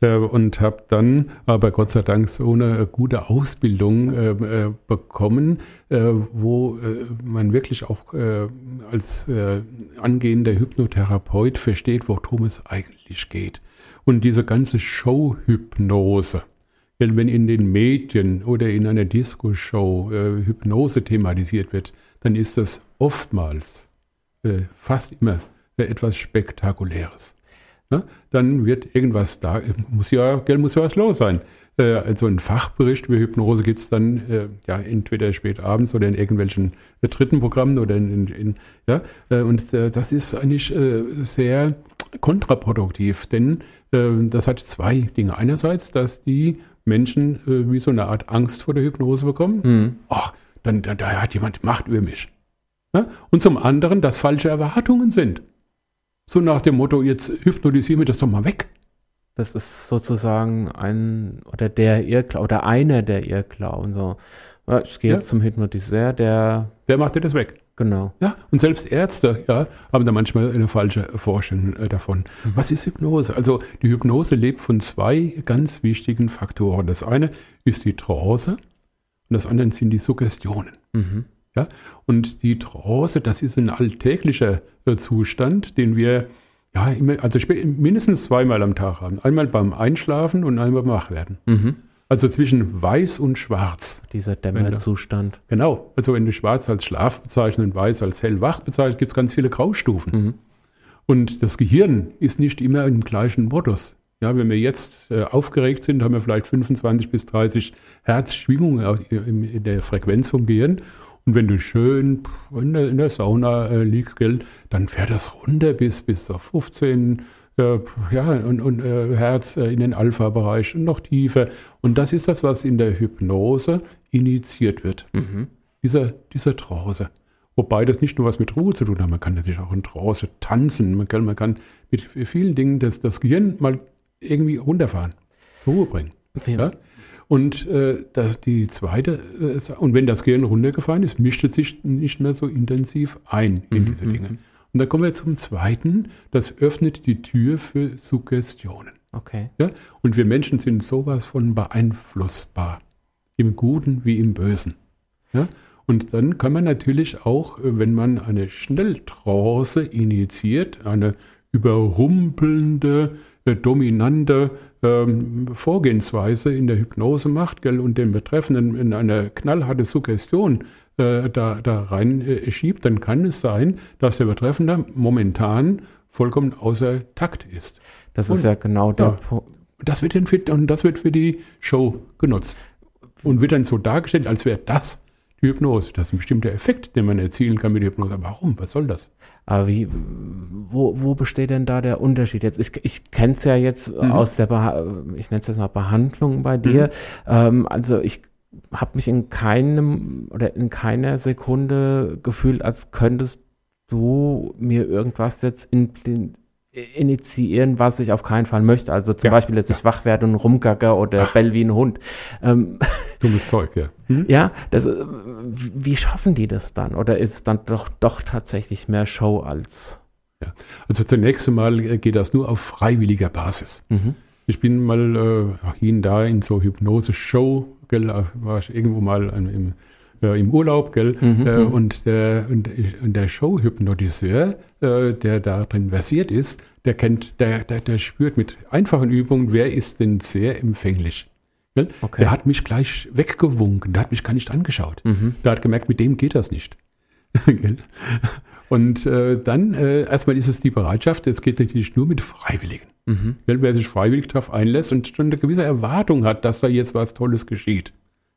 Äh, und habe dann aber Gott sei Dank so eine gute Ausbildung äh, äh bekommen, äh, wo äh, man wirklich auch als angehender Hypnotherapeut versteht, worum es eigentlich geht. Und diese ganze Show-Hypnose, wenn in den Medien oder in einer Disco-Show äh, Hypnose thematisiert wird, dann ist das oftmals, äh, fast immer, äh, etwas Spektakuläres. Ja? Dann wird irgendwas da, muss ja, gell, muss ja was los sein. Äh, also ein Fachbericht über Hypnose gibt es dann äh, ja entweder spät abends oder in irgendwelchen äh, dritten Programmen oder in, in, in ja, äh, und das ist eigentlich sehr kontraproduktiv, denn äh, das hat zwei Dinge. Einerseits, dass die Menschen äh, wie so eine Art Angst vor der Hypnose bekommen. Mhm. Ach, dann, dann da hat jemand Macht über mich. Ja? Und zum anderen, dass falsche Erwartungen sind. So nach dem Motto, jetzt hypnotisieren wir das doch mal weg. Das ist sozusagen ein oder der Irrglaube oder einer der Irrglauben. So, ich gehe Ja. jetzt zum Hypnotiseur, der Wer macht dir das weg? genau. Ja, und selbst Ärzte ja, haben da manchmal eine falsche Vorstellung äh, davon. Mhm. Was ist Hypnose? Also die Hypnose lebt von zwei ganz wichtigen Faktoren. Das eine ist die Trance und das andere sind die Suggestionen. Mhm. Ja? Und die Trance, das ist ein alltäglicher äh, Zustand, den wir ja, immer, also mindestens zweimal am Tag haben. Einmal beim Einschlafen und einmal beim Wachwerden. Mhm. Also zwischen weiß und schwarz. Dieser Dämmerzustand. Genau. Also wenn du schwarz als Schlaf bezeichnest und weiß als hellwach bezeichnest, gibt es ganz viele Graustufen. Mhm. Und das Gehirn ist nicht immer im gleichen Modus. Ja, wenn wir jetzt äh, aufgeregt sind, haben wir vielleicht 25 bis 30 Herzschwingungen au- in, der Frequenz vom Gehirn. Und wenn du schön in der, in der Sauna äh, liegst, gell, dann fährt das runter bis, bis auf 15 äh, ja, und, und äh, Herz äh, in den Alpha-Bereich und noch tiefer. Und das ist das, was in der Hypnose initiiert wird Mhm. dieser, dieser Trance. Wobei das nicht nur was mit Ruhe zu tun hat, man kann natürlich auch in Trance tanzen, man kann, man kann mit vielen Dingen das, das Gehirn mal irgendwie runterfahren, zur Ruhe bringen. Ja? Und äh, das, die zweite, äh, und wenn das Gehirn runtergefahren ist, mischt es sich nicht mehr so intensiv ein in Mhm, diese mhm, Dinge. Und dann kommen wir zum zweiten, das öffnet die Tür für Suggestionen. Okay. Ja? Und wir Menschen sind sowas von beeinflussbar. Im Guten wie im Bösen. Ja? Und dann kann man natürlich auch, äh, wenn man eine Schnelltrance initiiert, eine überrumpelnde, dominante ähm, Vorgehensweise in der Hypnose macht gell, und den Betreffenden in eine knallharte Suggestion äh, da, da rein äh, schiebt, dann kann es sein, dass der Betreffende momentan vollkommen außer Takt ist. Das Und- ist ja genau der ja. Punkt. Das wird dann für, und das wird für die Show genutzt. Und wird dann so dargestellt, als wäre das die Hypnose. Das ist ein bestimmter Effekt, den man erzielen kann mit der Hypnose. Aber warum? Was soll das? Aber wie, wo, wo besteht denn da der Unterschied jetzt? Ich, ich kenne es ja jetzt Mhm. aus der, Beha ich nenne es jetzt mal Behandlung bei dir. Ähm, also ich habe mich in keinem oder in keiner Sekunde gefühlt, als könntest du mir irgendwas jetzt in, initiieren, was ich auf keinen Fall möchte. Also zum Ja, Beispiel, dass ich wach werde und rumgacke oder Ach. bell wie ein Hund. Ähm, Dummes Zeug, ja. Hm? ja, das, äh, wie schaffen die das dann? Oder ist es dann doch, doch tatsächlich mehr Show als Also zunächst einmal äh, geht das nur auf freiwilliger Basis. Mhm. Ich bin mal äh, und da in so Hypnose-Show, gell, war ich irgendwo mal im, äh, im Urlaub, gell, Mhm, äh, mhm. und der, und, und der Show-Hypnotiseur, äh, der da drin versiert ist, der kennt, der, der, der spürt mit einfachen Übungen, wer ist denn sehr empfänglich. Gell? Okay. Der hat mich gleich weggewunken, der hat mich gar nicht angeschaut. Mhm. Der hat gemerkt, mit dem geht das nicht. Und äh, dann äh, erstmal ist es die Bereitschaft, es geht natürlich nur mit Freiwilligen. Mhm. Wer sich freiwillig darauf einlässt und schon eine gewisse Erwartung hat, dass da jetzt was Tolles geschieht.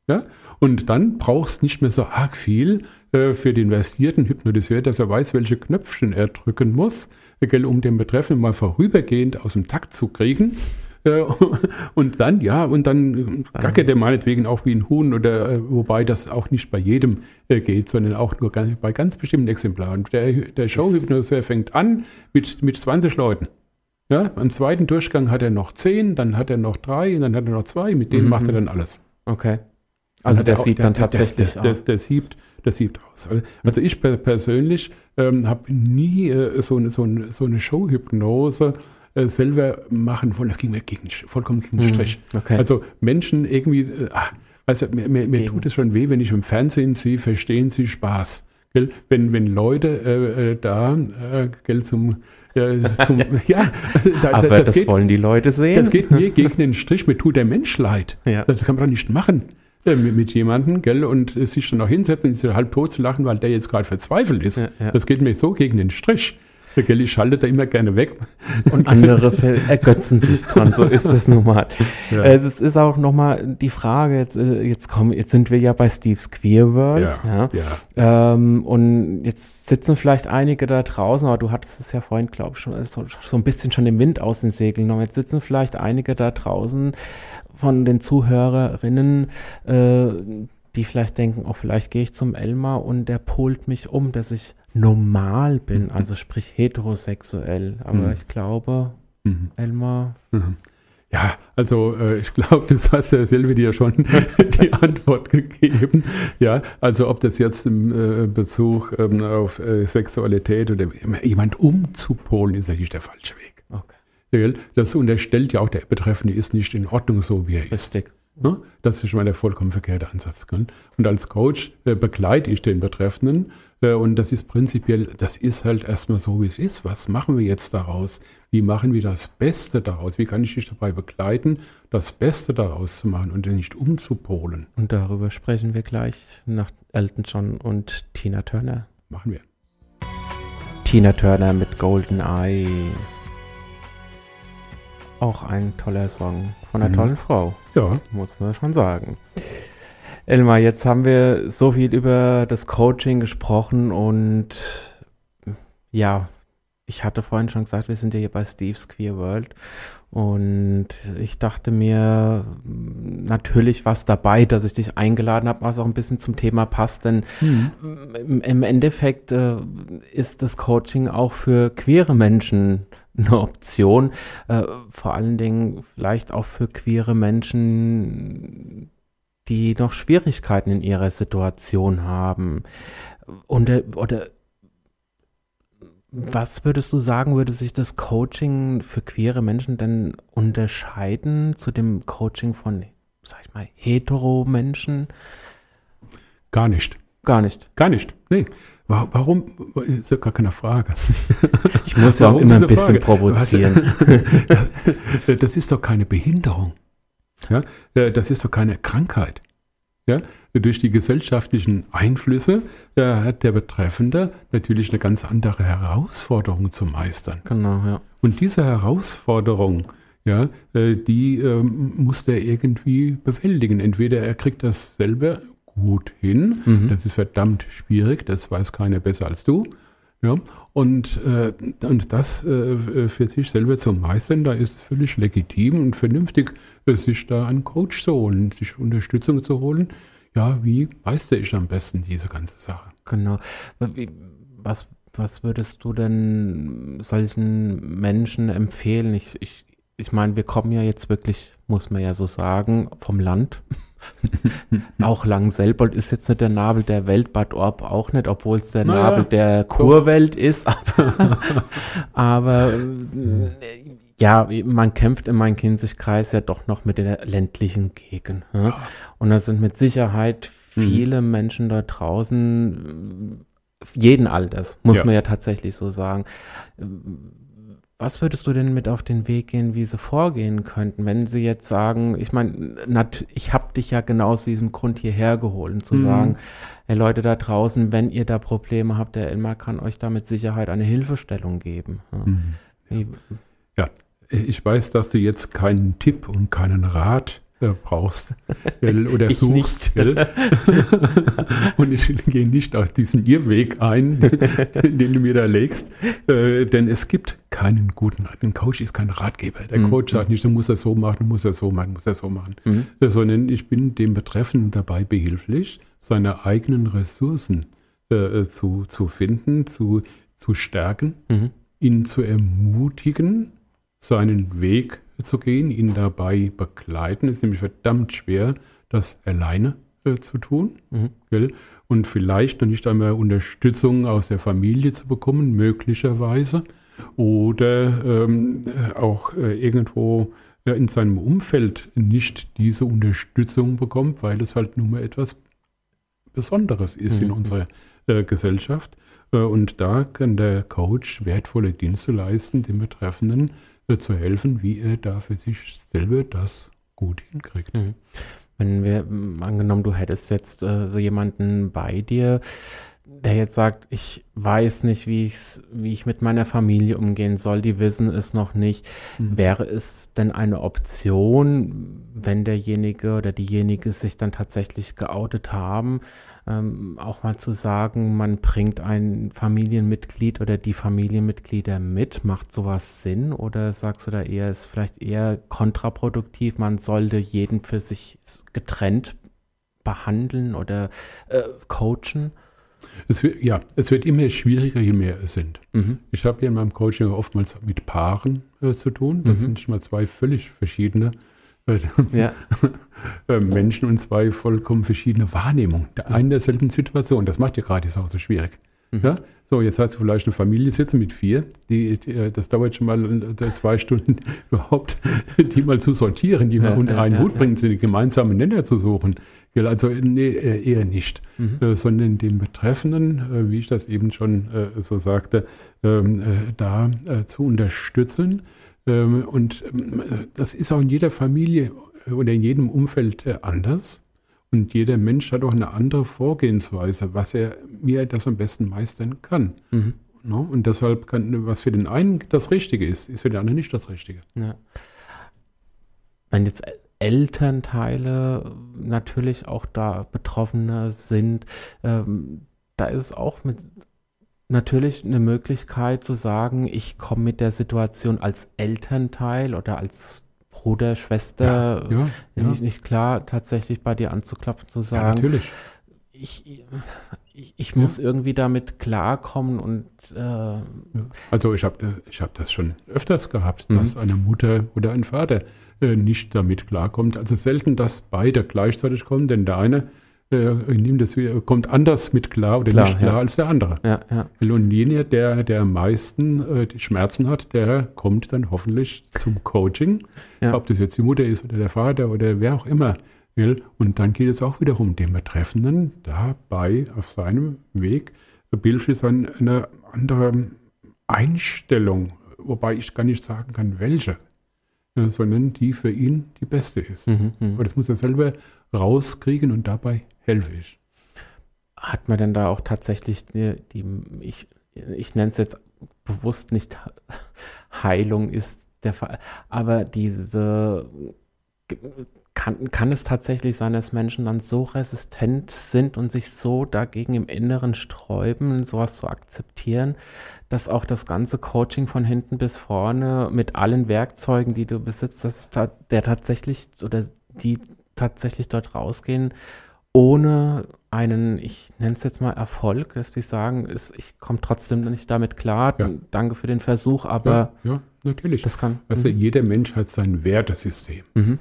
Ja? Und dann brauchst nicht mehr so arg viel äh, für den versierten Hypnotiseur, dass er weiß, welche Knöpfchen er drücken muss, äh, um den Betreffenden mal vorübergehend aus dem Takt zu kriegen. Äh, und dann, ja, und dann gackert er meinetwegen auch wie ein Huhn, oder äh, wobei das auch nicht bei jedem äh, geht, sondern auch nur ganz, bei ganz bestimmten Exemplaren. Der, der Showhypnotiseur fängt an mit, mit 20 Leuten. Ja, am zweiten Durchgang hat er noch 10, dann hat er noch drei, und dann hat er noch zwei, mit denen Mhm. macht er dann alles. Okay. Also der Hat er sieht dann der, der, tatsächlich der, der, aus. der, siebt, der siebt aus. Also ich per- persönlich ähm, habe nie äh, so, eine, so, so eine Showhypnose äh, selber machen wollen. Das ging mir gegen, vollkommen gegen den Mhm. Strich. Okay. Also Menschen irgendwie, äh, du, mir, mir, mir tut es schon weh, wenn ich im Fernsehen sehe, verstehen Sie Spaß. Gell? Wenn, wenn Leute äh, äh, da äh, gell, zum, äh, zum ja, da, Aber das, das, geht, wollen die Leute sehen. das geht mir gegen den Strich, mir tut der Mensch leid. Ja. Das kann man doch nicht machen äh, mit, mit jemandem, gell, und äh, sich dann noch hinsetzen und sich halb tot zu lachen, weil der jetzt gerade verzweifelt ist. Ja, ja. Das geht mir so gegen den Strich. Gell, ich schalte da immer gerne weg. Und andere ergötzen sich dran, so ist es nun mal. Ja. Äh, das ist auch nochmal die Frage, jetzt, äh, jetzt, kommen, jetzt sind wir ja bei Steve's Queer World. Ja, ja. ja. Ähm, und jetzt sitzen vielleicht einige da draußen, aber du hattest es ja vorhin, glaube ich, schon so, so ein bisschen schon den Wind aus den Segeln genommen. Jetzt sitzen vielleicht einige da draußen von den Zuhörerinnen, äh, die vielleicht denken, oh, vielleicht gehe ich zum Elmar und der polt mich um, dass ich normal bin, mhm. also sprich heterosexuell. Aber mhm. ich glaube, mhm. Elmar. Mhm. Ja, also äh, ich glaube, du hast ja selber dir schon die Antwort gegeben. Ja, also ob das jetzt im äh, Bezug ähm, auf äh, Sexualität oder jemand umzupolen, ist eigentlich der falsche Weg. Das unterstellt ja auch, der Betreffende ist nicht in Ordnung so, wie er ist. Richtig. Ne? Das ist schon mal der vollkommen verkehrte Ansatz. Und als Coach äh, begleite ich den Betreffenden äh, und das ist prinzipiell, das ist halt erstmal so, wie es ist. Was machen wir jetzt daraus? Wie machen wir das Beste daraus? Wie kann ich dich dabei begleiten, das Beste daraus zu machen und nicht umzupolen? Und darüber sprechen wir gleich nach Elton John und Tina Turner. Machen wir. Tina Turner mit Golden Eye. Auch ein toller Song von einer mhm. tollen Frau. Ja. Muss man schon sagen. Elmar, jetzt haben wir so viel über das Coaching gesprochen und ja, ich hatte vorhin schon gesagt, wir sind ja hier bei Steve's Queer World und ich dachte mir natürlich was dabei, dass ich dich eingeladen habe, was auch ein bisschen zum Thema passt, denn mhm. im, im, Endeffekt äh, ist das Coaching auch für queere Menschen eine Option. Äh, vor allen Dingen vielleicht auch für queere Menschen, die noch Schwierigkeiten in ihrer Situation haben. Und, äh, oder was würdest du sagen, würde sich das Coaching für queere Menschen denn unterscheiden zu dem Coaching von, sag ich mal, hetero-Menschen? Gar nicht. Gar nicht. Gar nicht. Nee. Warum? Ist ja gar keine Frage. Ich muss ja auch immer ein bisschen Frage? provozieren. Das ist doch keine Behinderung. Ja? Das ist doch keine Krankheit. Ja? Durch die gesellschaftlichen Einflüsse hat der Betreffende natürlich eine ganz andere Herausforderung zu meistern. Genau, ja. Und diese Herausforderung, ja, äh, die ähm, muss der irgendwie bewältigen. Entweder er kriegt das selber gut hin. Mhm. Das ist verdammt schwierig, das weiß keiner besser als du. Ja, und, äh, und das äh, für sich selber zu meistern, da ist es völlig legitim und vernünftig, äh, sich da einen Coach zu holen, sich Unterstützung zu holen. Ja, wie meistere ich am besten diese ganze Sache? Genau. Was, was würdest du denn solchen Menschen empfehlen? Ich, ich, ich meine, wir kommen ja jetzt wirklich, muss man ja so sagen, vom Land. auch Langselbold ist jetzt nicht der Nabel der Welt, Bad Orb auch nicht, obwohl es der naja, Nabel der Kurwelt ist. Aber, aber äh, ja, man kämpft im Main-Kinzig-Kreis ja doch noch mit der ländlichen Gegend. Ja? Und da sind mit Sicherheit mhm. viele mhm. Menschen da draußen, jeden Alters, muss ja. man ja tatsächlich so sagen was würdest du denn mit auf den Weg gehen, wie sie vorgehen könnten, wenn sie jetzt sagen, ich meine, ich habe dich ja genau aus diesem Grund hierher geholt, um zu mhm. sagen, hey Leute da draußen, wenn ihr da Probleme habt, der Elmar kann euch da mit Sicherheit eine Hilfestellung geben. Ja. Mhm. ja, ich weiß, dass du jetzt keinen Tipp und keinen Rat äh, brauchst gell, oder ich suchst. und ich gehe nicht auf diesen Irrweg ein, den du mir da legst, äh, denn es gibt keinen guten, ein Coach ist kein Ratgeber. Der mhm. Coach sagt nicht, du musst das so machen, du musst das so machen, du musst das so machen, mhm. sondern ich bin dem Betreffenden dabei behilflich, seine eigenen Ressourcen äh, zu, zu finden, zu, zu stärken, mhm. ihn zu ermutigen, seinen Weg zu gehen, ihn dabei begleiten. Es ist nämlich verdammt schwer, das alleine äh, zu tun. Mhm. Und vielleicht noch nicht einmal Unterstützung aus der Familie zu bekommen, möglicherweise. Oder ähm, auch äh, irgendwo äh, in seinem Umfeld nicht diese Unterstützung bekommt, weil es halt nun mal etwas Besonderes ist mhm. in unserer äh, Gesellschaft. Äh, und da kann der Coach wertvolle Dienste leisten, den Betreffenden zu helfen, wie er da für sich selber das gut hinkriegt. Mhm. Wenn wir, angenommen, du hättest jetzt äh, so jemanden bei dir, der jetzt sagt, ich weiß nicht, wie, ich's, wie ich mit meiner Familie umgehen soll, die wissen es noch nicht. Mhm. Wäre es denn eine Option, wenn derjenige oder diejenige sich dann tatsächlich geoutet haben, ähm, auch mal zu sagen, man bringt ein Familienmitglied oder die Familienmitglieder mit? Macht sowas Sinn? Oder sagst du da eher, ist vielleicht eher kontraproduktiv, man sollte jeden für sich getrennt behandeln oder äh, coachen? Es wird, ja, es wird immer schwieriger, je mehr es sind. Mhm. Ich habe ja in meinem Coaching oftmals mit Paaren äh, zu tun. Das mhm. sind schon mal zwei völlig verschiedene äh, ja. Äh, Menschen und zwei vollkommen verschiedene Wahrnehmungen. Der eine derselben Situation. Das macht ja gerade die Sache so schwierig. Mhm. Ja? So, jetzt hast du vielleicht eine Familie sitzen mit vier. Die, die, äh, das dauert schon mal äh, zwei Stunden überhaupt, die mal zu sortieren, die mal unter einen ja, Hut bringen, den gemeinsamen Nenner zu suchen. Also nee, eher nicht, mhm. äh, sondern den Betreffenden, äh, wie ich das eben schon äh, so sagte, ähm, da zu unterstützen. Ähm, und ähm, das ist auch in jeder Familie oder in jedem Umfeld anders. Und jeder Mensch hat auch eine andere Vorgehensweise, was er, wie er das am besten meistern kann. Mhm. No? Und deshalb kann, was für den einen das Richtige ist, ist für den anderen nicht das Richtige. Ja. Wenn jetzt Elternteile natürlich auch da Betroffene sind, ähm, da ist auch mit natürlich eine Möglichkeit zu sagen, ich komme mit der Situation als Elternteil oder als Bruder, Schwester, ja, ja, ja. Nicht, nicht, klar, tatsächlich bei dir anzuklopfen, zu sagen, natürlich. Ich, ich, ich muss irgendwie damit klarkommen und äh, also ich habe ich hab das schon öfters gehabt, mhm. dass eine Mutter oder ein Vater äh, nicht damit klarkommt. Also selten, dass beide gleichzeitig kommen, denn der eine äh, das wieder, kommt anders mit klar oder klar, nicht klar ja. als der andere. Ja, ja. Und jener, der, der am meisten äh, die Schmerzen hat, der kommt dann hoffentlich zum Coaching, ja. ob das jetzt die Mutter ist oder der Vater oder wer auch immer will. Und dann geht es auch wiederum dem Betreffenden dabei auf seinem Weg bildlich eine andere Einstellung, wobei ich gar nicht sagen kann, welche, äh, sondern die für ihn die beste ist. Mhm, mh. Aber das muss er selber rauskriegen und dabei helfe ich. Hat man denn da auch tatsächlich die, die ich, ich nenne es jetzt bewusst nicht Heilung ist der Fall, aber diese kann, kann es tatsächlich sein, dass Menschen dann so resistent sind und sich so dagegen im Inneren sträuben, sowas zu akzeptieren, dass auch das ganze Coaching von hinten bis vorne mit allen Werkzeugen, die du besitzt, dass der tatsächlich oder die tatsächlich dort rausgehen ohne einen, ich nenne es jetzt mal Erfolg, dass die sagen, ist, ich komme trotzdem nicht damit klar, ja. danke für den Versuch, aber ja, ja natürlich. Das kann. Also mhm. jeder Mensch hat sein Wertesystem. Mhm.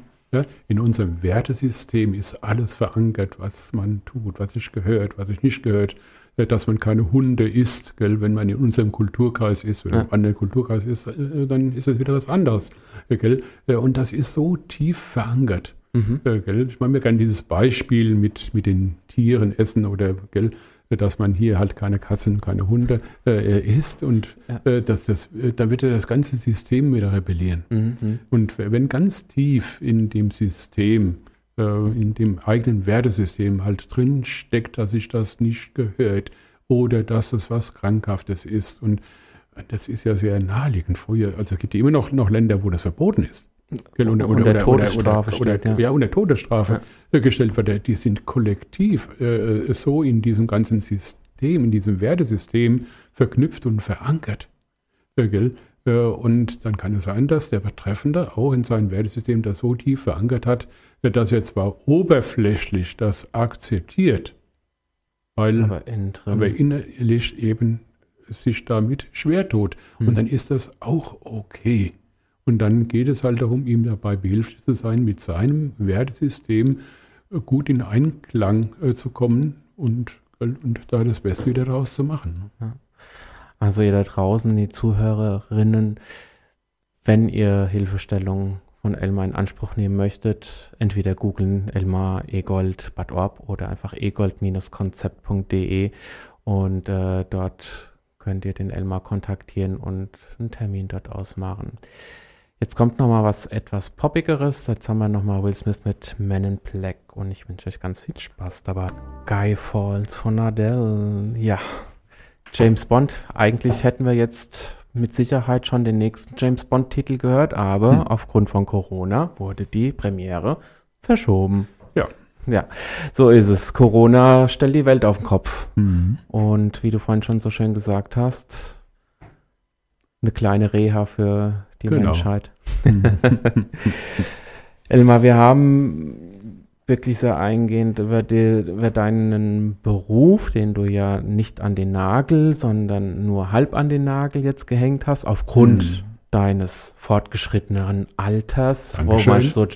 In unserem Wertesystem ist alles verankert, was man tut, was sich gehört, was sich nicht gehört, dass man keine Hunde isst, gell? wenn man in unserem Kulturkreis ist oder ja. im anderen Kulturkreis ist, äh, dann ist es wieder was anderes. Gell? Äh, und das ist so tief verankert. Mhm. Äh, gell? Ich mache mir gerne dieses Beispiel mit, mit den Tieren essen oder gell? Dass man hier halt keine Katzen, keine Hunde äh, isst und ja. äh, dass das, äh, da wird ja das ganze System wieder rebellieren. Mhm. mhm. Und wenn ganz tief in dem System, äh, in dem eigenen Wertesystem halt drin steckt, dass sich das nicht gehört oder dass es was Krankhaftes ist und das ist ja sehr naheliegend. Früher, also es gibt ja immer noch, noch Länder, wo das verboten ist. Genau, oder, oder, oder, Todesstrafe steht, ja. ja, unter Todesstrafe ja. gestellt wird. Die sind kollektiv äh, so in diesem ganzen System, in diesem Wertesystem verknüpft und verankert. Äh, äh, und dann kann es sein, dass der Betreffende auch in seinem Wertesystem das so tief verankert hat, dass er zwar oberflächlich das akzeptiert, weil aber, aber innerlich eben sich damit schwer tut. Mhm. Und dann ist das auch okay. Und dann geht es halt darum, ihm dabei behilflich zu sein, mit seinem Wertesystem äh, gut in Einklang äh, zu kommen und, und da das Beste wieder daraus zu machen. Also ihr da draußen, die Zuhörerinnen, wenn ihr Hilfestellung von Elmar in Anspruch nehmen möchtet, entweder googeln Elmar Egold Bad Orb oder einfach egold-konzept.de und äh, dort könnt ihr den Elmar kontaktieren und einen Termin dort ausmachen. Jetzt kommt noch mal was etwas poppigeres. Jetzt haben wir noch mal Will Smith mit Men in Black und ich wünsche euch ganz viel Spaß dabei. Guy Falls von Adele. Ja, James Bond. Eigentlich hätten wir jetzt mit Sicherheit schon den nächsten James Bond-Titel gehört, aber hm. aufgrund von Corona wurde die Premiere verschoben. Ja. Ja, so ist es. Corona stellt die Welt auf den Kopf. Mhm. Und wie du vorhin schon so schön gesagt hast, eine kleine Reha für die genau. Menschheit. Elmar, wir haben wirklich sehr eingehend über, die, über, deinen Beruf, den du ja nicht an den Nagel, sondern nur halb an den Nagel jetzt gehängt hast, aufgrund mhm deines fortgeschrittenen Alters, wo man, so,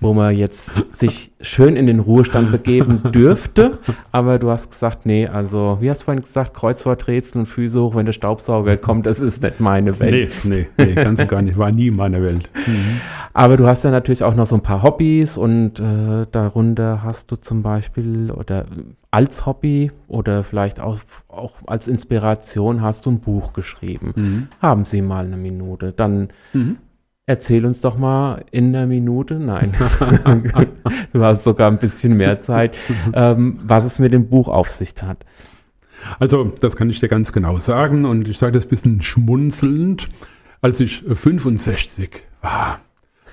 wo man jetzt sich schön in den Ruhestand begeben dürfte. Aber du hast gesagt, nee, also, wie hast du vorhin gesagt, Kreuzworträtsel und Füße hoch, wenn der Staubsauger kommt, das ist nicht meine Welt. Nee, nee, nee ganz gar nicht, war nie meine Welt. Mhm. Aber du hast ja natürlich auch noch so ein paar Hobbys und äh, darunter hast du zum Beispiel oder als Hobby oder vielleicht auch, auch als Inspiration hast du ein Buch geschrieben. Mhm. Haben Sie mal eine Minute. Dann mhm. erzähl uns doch mal in einer Minute, nein, du hast sogar ein bisschen mehr Zeit, ähm, was es mit dem Buch auf sich hat. Also, das kann ich dir ganz genau sagen und ich sage das ein bisschen schmunzelnd. Als ich 65 war,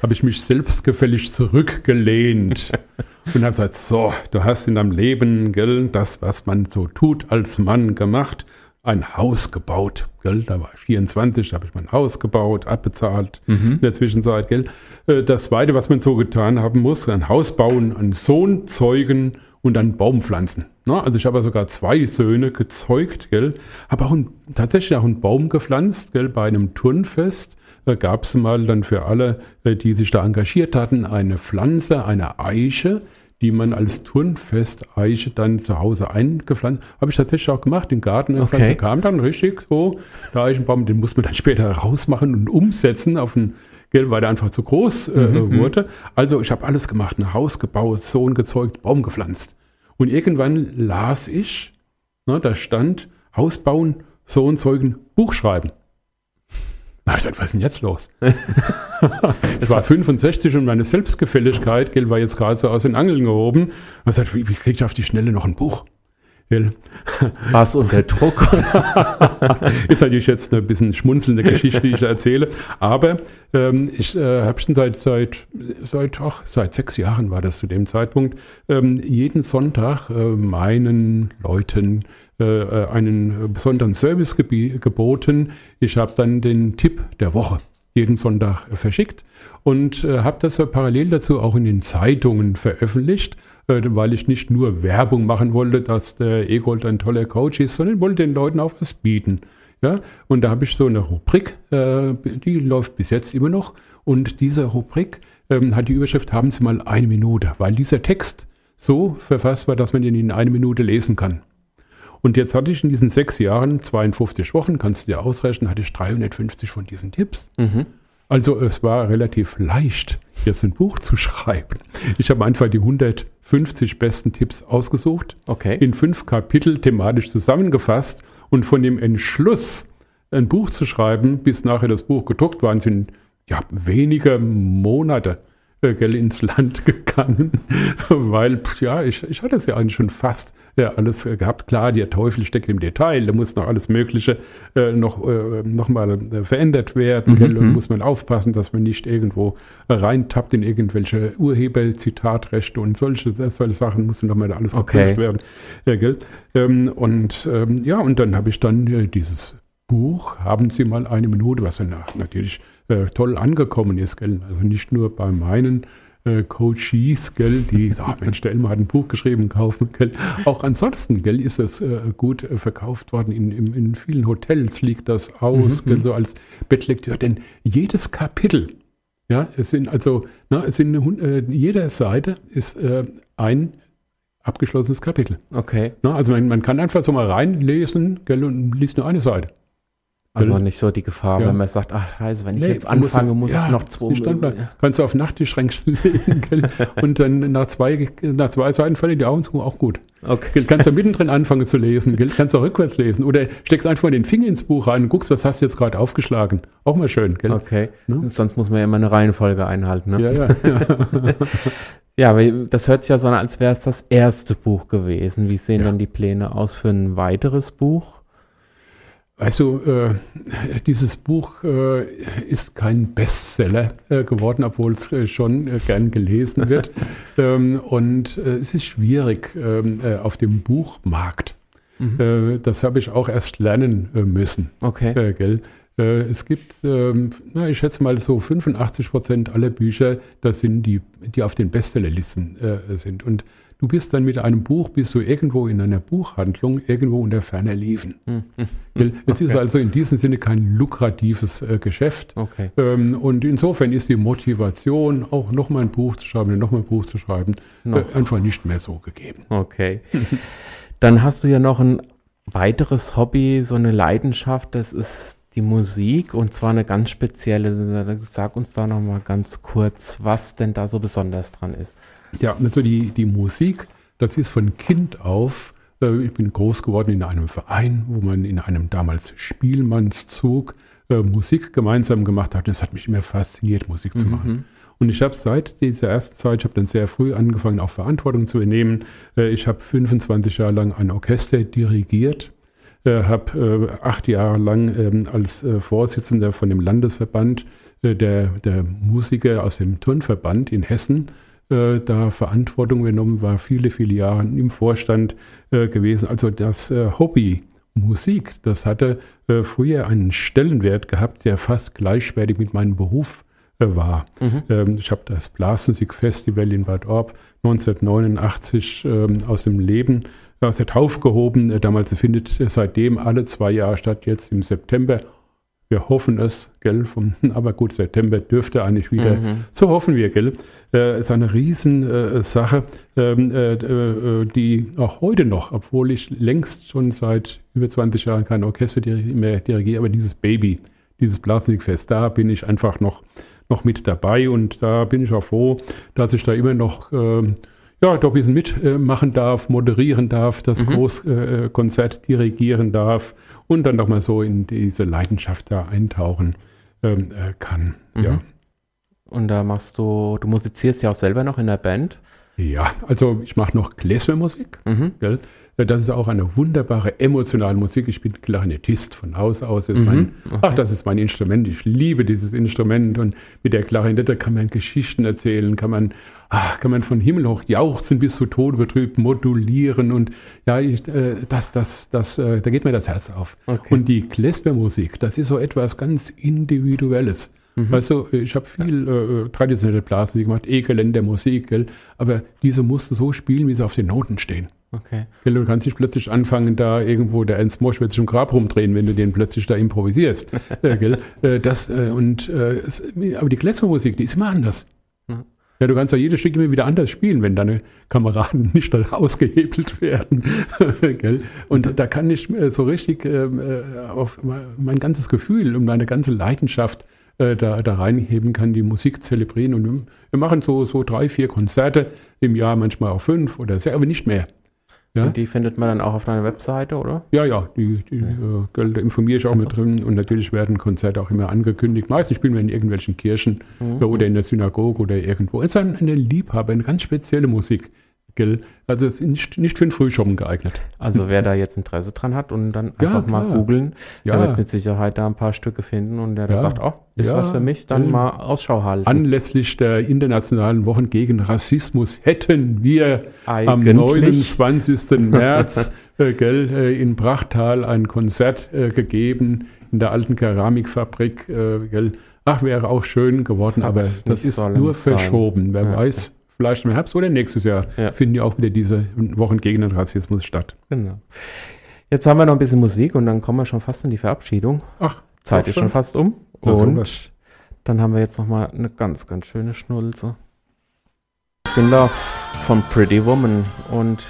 habe ich mich selbstgefällig zurückgelehnt und habe gesagt, so, du hast in deinem Leben, gell, das, was man so tut als Mann gemacht, ein Haus gebaut, gell, da war ich 24, da habe ich mein Haus gebaut, abbezahlt mhm. in der Zwischenzeit, gell. Äh, das Zweite, was man so getan haben muss, ein Haus bauen, einen Sohn zeugen und einen Baum pflanzen. Also ich habe sogar zwei Söhne gezeugt, gell, habe auch ein, tatsächlich auch einen Baum gepflanzt, gell, bei einem Turnfest gab es mal dann für alle, äh, die sich da engagiert hatten, eine Pflanze, eine Eiche, die man als Turnfest-Eiche dann zu Hause eingepflanzt. Habe ich tatsächlich auch gemacht, den Garten. Okay. Da kam dann richtig so, der Eichenbaum, den muss man dann später rausmachen und umsetzen auf ein Geld, weil der einfach zu groß äh, mhm, mhm. wurde. Also ich habe alles gemacht, ein Haus gebaut, Sohn gezeugt, Baum gepflanzt. Und irgendwann las ich, na, da stand Haus bauen, Sohn zeugen, Buch schreiben. Na, ich dachte, was ist denn jetzt los? ich war 65 und meine Selbstgefälligkeit gell, war jetzt gerade so aus den Angeln gehoben. Und ich dachte, wie, wie kriege ich auf die Schnelle noch ein Buch? War es unter Druck? ist natürlich jetzt eine bisschen schmunzelnde Geschichte, die ich erzähle. Aber ähm, ich äh, habe schon seit, seit, seit, ach, seit sechs Jahren war das zu dem Zeitpunkt, ähm, jeden Sonntag äh, meinen Leuten äh, äh, einen besonderen Service geboten. Ich habe dann den Tipp der Woche jeden Sonntag verschickt und äh, habe das parallel dazu auch in den Zeitungen veröffentlicht, äh, weil ich nicht nur Werbung machen wollte, dass der Egold ein toller Coach ist, sondern wollte den Leuten auch was bieten. Ja, und da habe ich so eine Rubrik, äh, die läuft bis jetzt immer noch. Und diese Rubrik ähm, hat die Überschrift, haben Sie mal eine Minute, weil dieser Text so verfasst war, dass man ihn in eine Minute lesen kann. Und jetzt hatte ich in diesen sechs Jahren, 52 Wochen, kannst du dir ausrechnen, hatte ich 350 von diesen Tipps. Mhm. Also es war relativ leicht, jetzt ein Buch zu schreiben. Ich habe einfach die 150 besten Tipps ausgesucht, okay. in fünf Kapitel thematisch zusammengefasst und von dem Entschluss, ein Buch zu schreiben, bis nachher das Buch gedruckt war, sind ja wenige Monate äh, ins Land gegangen, weil ja, ich, ich hatte es ja eigentlich schon fast ja, alles gehabt. Klar, der Teufel steckt im Detail, da muss noch alles Mögliche äh, noch, äh, noch mal äh, verändert werden. Mhm. Und muss man aufpassen, dass man nicht irgendwo reintappt in irgendwelche Urheber-Zitatrechte und solche, solche Sachen muss noch mal alles geprüft okay. werden. Ja, gell? Ähm, und ähm, ja, und dann habe ich dann äh, dieses Buch, haben Sie mal eine Minute, was dann natürlich äh, toll angekommen ist, gell? Also nicht nur bei meinen äh, Coaches, gell, die sagen, oh, Mensch, der Elmar hat ein Buch geschrieben, kaufen, gell. Auch ansonsten, gell, ist es äh, gut äh, verkauft worden. In, in, in, vielen Hotels liegt das aus, mhm. gell, so als Bettlektüre. Denn jedes Kapitel, ja, es sind also, na, es sind äh, jede Seite ist äh, ein abgeschlossenes Kapitel. Okay. Na, also man, man, kann einfach so mal reinlesen, gell, und liest nur eine Seite. Also nicht so die Gefahr, Ja. wenn man sagt, ach scheiße, wenn ich Nee, jetzt anfange, muss ja, ich noch zwei Standplan- Kannst du auf Nachttischschränkchen legen und dann nach zwei, nach zwei Seiten fallen die Augen zu, auch gut. Okay. Kannst du mittendrin anfangen zu lesen, kannst du auch rückwärts lesen oder steckst einfach den Finger ins Buch rein und guckst, was hast du jetzt gerade aufgeschlagen. Auch mal schön. Gell? Okay. Ne? Sonst muss man ja immer eine Reihenfolge einhalten. Ne? Ja, ja, ja. Ja, aber das hört sich ja so an, als wäre es das erste Buch gewesen. Wie sehen Ja. dann die Pläne aus für ein weiteres Buch? Also, äh, dieses Buch äh, ist kein Bestseller äh, geworden, obwohl es äh, schon äh, gern gelesen wird. ähm, und äh, es ist schwierig ähm, äh, auf dem Buchmarkt. Äh, das habe ich auch erst lernen müssen. Okay. Gell? Es gibt, ähm, na, ich schätze mal so 85 Prozent aller Bücher, das sind die, die auf den Bestsellerlisten sind. Und du bist dann mit einem Buch, bist du irgendwo in einer Buchhandlung, irgendwo unter ferner Liefen. Gell? Es ist Okay. also in diesem Sinne kein lukratives äh, Geschäft. Okay. Ähm, und insofern ist die Motivation, auch nochmal ein Buch zu schreiben, nochmal ein Buch zu schreiben, äh, einfach nicht mehr so gegeben. Okay. Dann hast du ja noch ein weiteres Hobby, so eine Leidenschaft, das ist die Musik und zwar eine ganz spezielle. Sag uns da noch mal ganz kurz, was denn da so besonders dran ist. Ja, also die, die Musik, das ist von Kind auf. Äh, ich bin groß geworden in einem Verein, wo man in einem damals Spielmannszug äh, Musik gemeinsam gemacht hat. Es hat mich immer fasziniert, Musik zu machen. Und ich habe seit dieser ersten Zeit, ich habe dann sehr früh angefangen, auch Verantwortung zu übernehmen. Äh, ich habe 25 Jahre lang ein Orchester dirigiert, äh, habe äh, acht Jahre lang ähm, als Vorsitzender von dem Landesverband der, der Musiker aus dem Turnverband in Hessen äh, da Verantwortung übernommen, war viele, viele Jahre im Vorstand äh, gewesen. Also das äh, Hobby Musik, das hatte äh, früher einen Stellenwert gehabt, der fast gleichwertig mit meinem Beruf äh, war. Ähm, ich habe das Blasmusik-Festival in Bad Orb 1989 ähm, aus dem Leben, aus der Taufe gehoben. Äh, damals findet es seitdem alle zwei Jahre statt, jetzt im September. Wir hoffen es, gell, vom, aber gut, September dürfte eigentlich wieder, so hoffen wir, gell. Äh, ist eine Riesensache, äh, ähm, äh, äh, die auch heute noch, obwohl ich längst schon seit über 20 Jahren kein Orchester mehr dirigiere, aber dieses Baby, dieses Blasmusikfest, da bin ich einfach noch, noch mit dabei. Und da bin ich auch froh, dass ich da immer noch ähm, ja, bisschen mitmachen darf, moderieren darf, das Großkonzert äh, Konzert dirigieren darf und dann nochmal so in diese Leidenschaft da eintauchen ähm, äh, kann. Ja. Und da machst du, du musizierst ja auch selber noch in der Band. ja, also ich mache noch Klezmermusik. Mhm. Gell? Ja, Das ist auch eine wunderbare emotionale Musik. Ich bin Klarinettist von Haus aus. Ist mein, Ach, das ist mein Instrument. Ich liebe dieses Instrument. Und mit der Klarinette kann man Geschichten erzählen, kann man, ach, kann man von Himmel hoch jauchzen bis zu Tode betrübt modulieren. Und ja, ich, äh, das, das, das, äh, da geht mir das Herz auf. Okay. Und die Klezmermusik, das ist so etwas ganz Individuelles. Weißt du, ich habe viel äh, traditionelle Blasmusik gemacht, E-Geländer Musik, gell? aber diese musst du so spielen, wie sie auf den Noten stehen. Okay. Gell, Du kannst nicht plötzlich anfangen, da irgendwo, der Ernst Mosch wird sich im Grab rumdrehen, wenn du den plötzlich da improvisierst. äh, gell? Äh, das, äh, und, äh, aber die Klezmermusik, die ist immer anders. Ja. Ja, du kannst ja jedes Stück immer wieder anders spielen, wenn deine Kameraden nicht ausgehebelt werden. Und da kann ich äh, so richtig ähm, äh, auf mein ganzes Gefühl und meine ganze Leidenschaft äh, da, da reinheben kann, die Musik zelebrieren. Und wir, machen so, so drei, vier Konzerte im Jahr, manchmal auch fünf oder sechs, aber nicht mehr. Ja? Und die findet man dann auch auf deiner Webseite, oder? Ja, ja, die, die äh, gell, da informiere ich auch mit drin und natürlich werden Konzerte auch immer angekündigt. Meistens spielen wir in irgendwelchen Kirchen äh, oder in der Synagoge oder irgendwo. Es ist ein- eine Liebhaber, eine ganz spezielle Musik. Gell? Also es ist nicht, nicht für den Frühschoppen geeignet. Also wer da jetzt Interesse dran hat und dann Ja, einfach mal klar. googeln, Ja. der wird mit Sicherheit da ein paar Stücke finden und der da Ja. sagt, oh, ist Ja. was für mich, dann Ja. mal Ausschau halten. Anlässlich der Internationalen Wochen gegen Rassismus hätten wir am Eigentlich. 29. März äh, gell, äh, in Brachtal ein Konzert äh, gegeben in der alten Keramikfabrik. Äh, gell. Ach, wäre auch schön geworden, Das aber das ist nur sein. verschoben. Wer Ja. weiß, vielleicht im Herbst oder nächstes Jahr Ja. finden ja auch wieder diese Wochen gegen den Rassismus statt. Genau. Jetzt haben wir noch ein bisschen Musik und dann kommen wir schon fast in die Verabschiedung. Ach, Zeit ist schon fast um. Na, Und dann haben wir jetzt noch mal eine ganz, ganz schöne Schnulze. Kinder von Pretty Woman. Und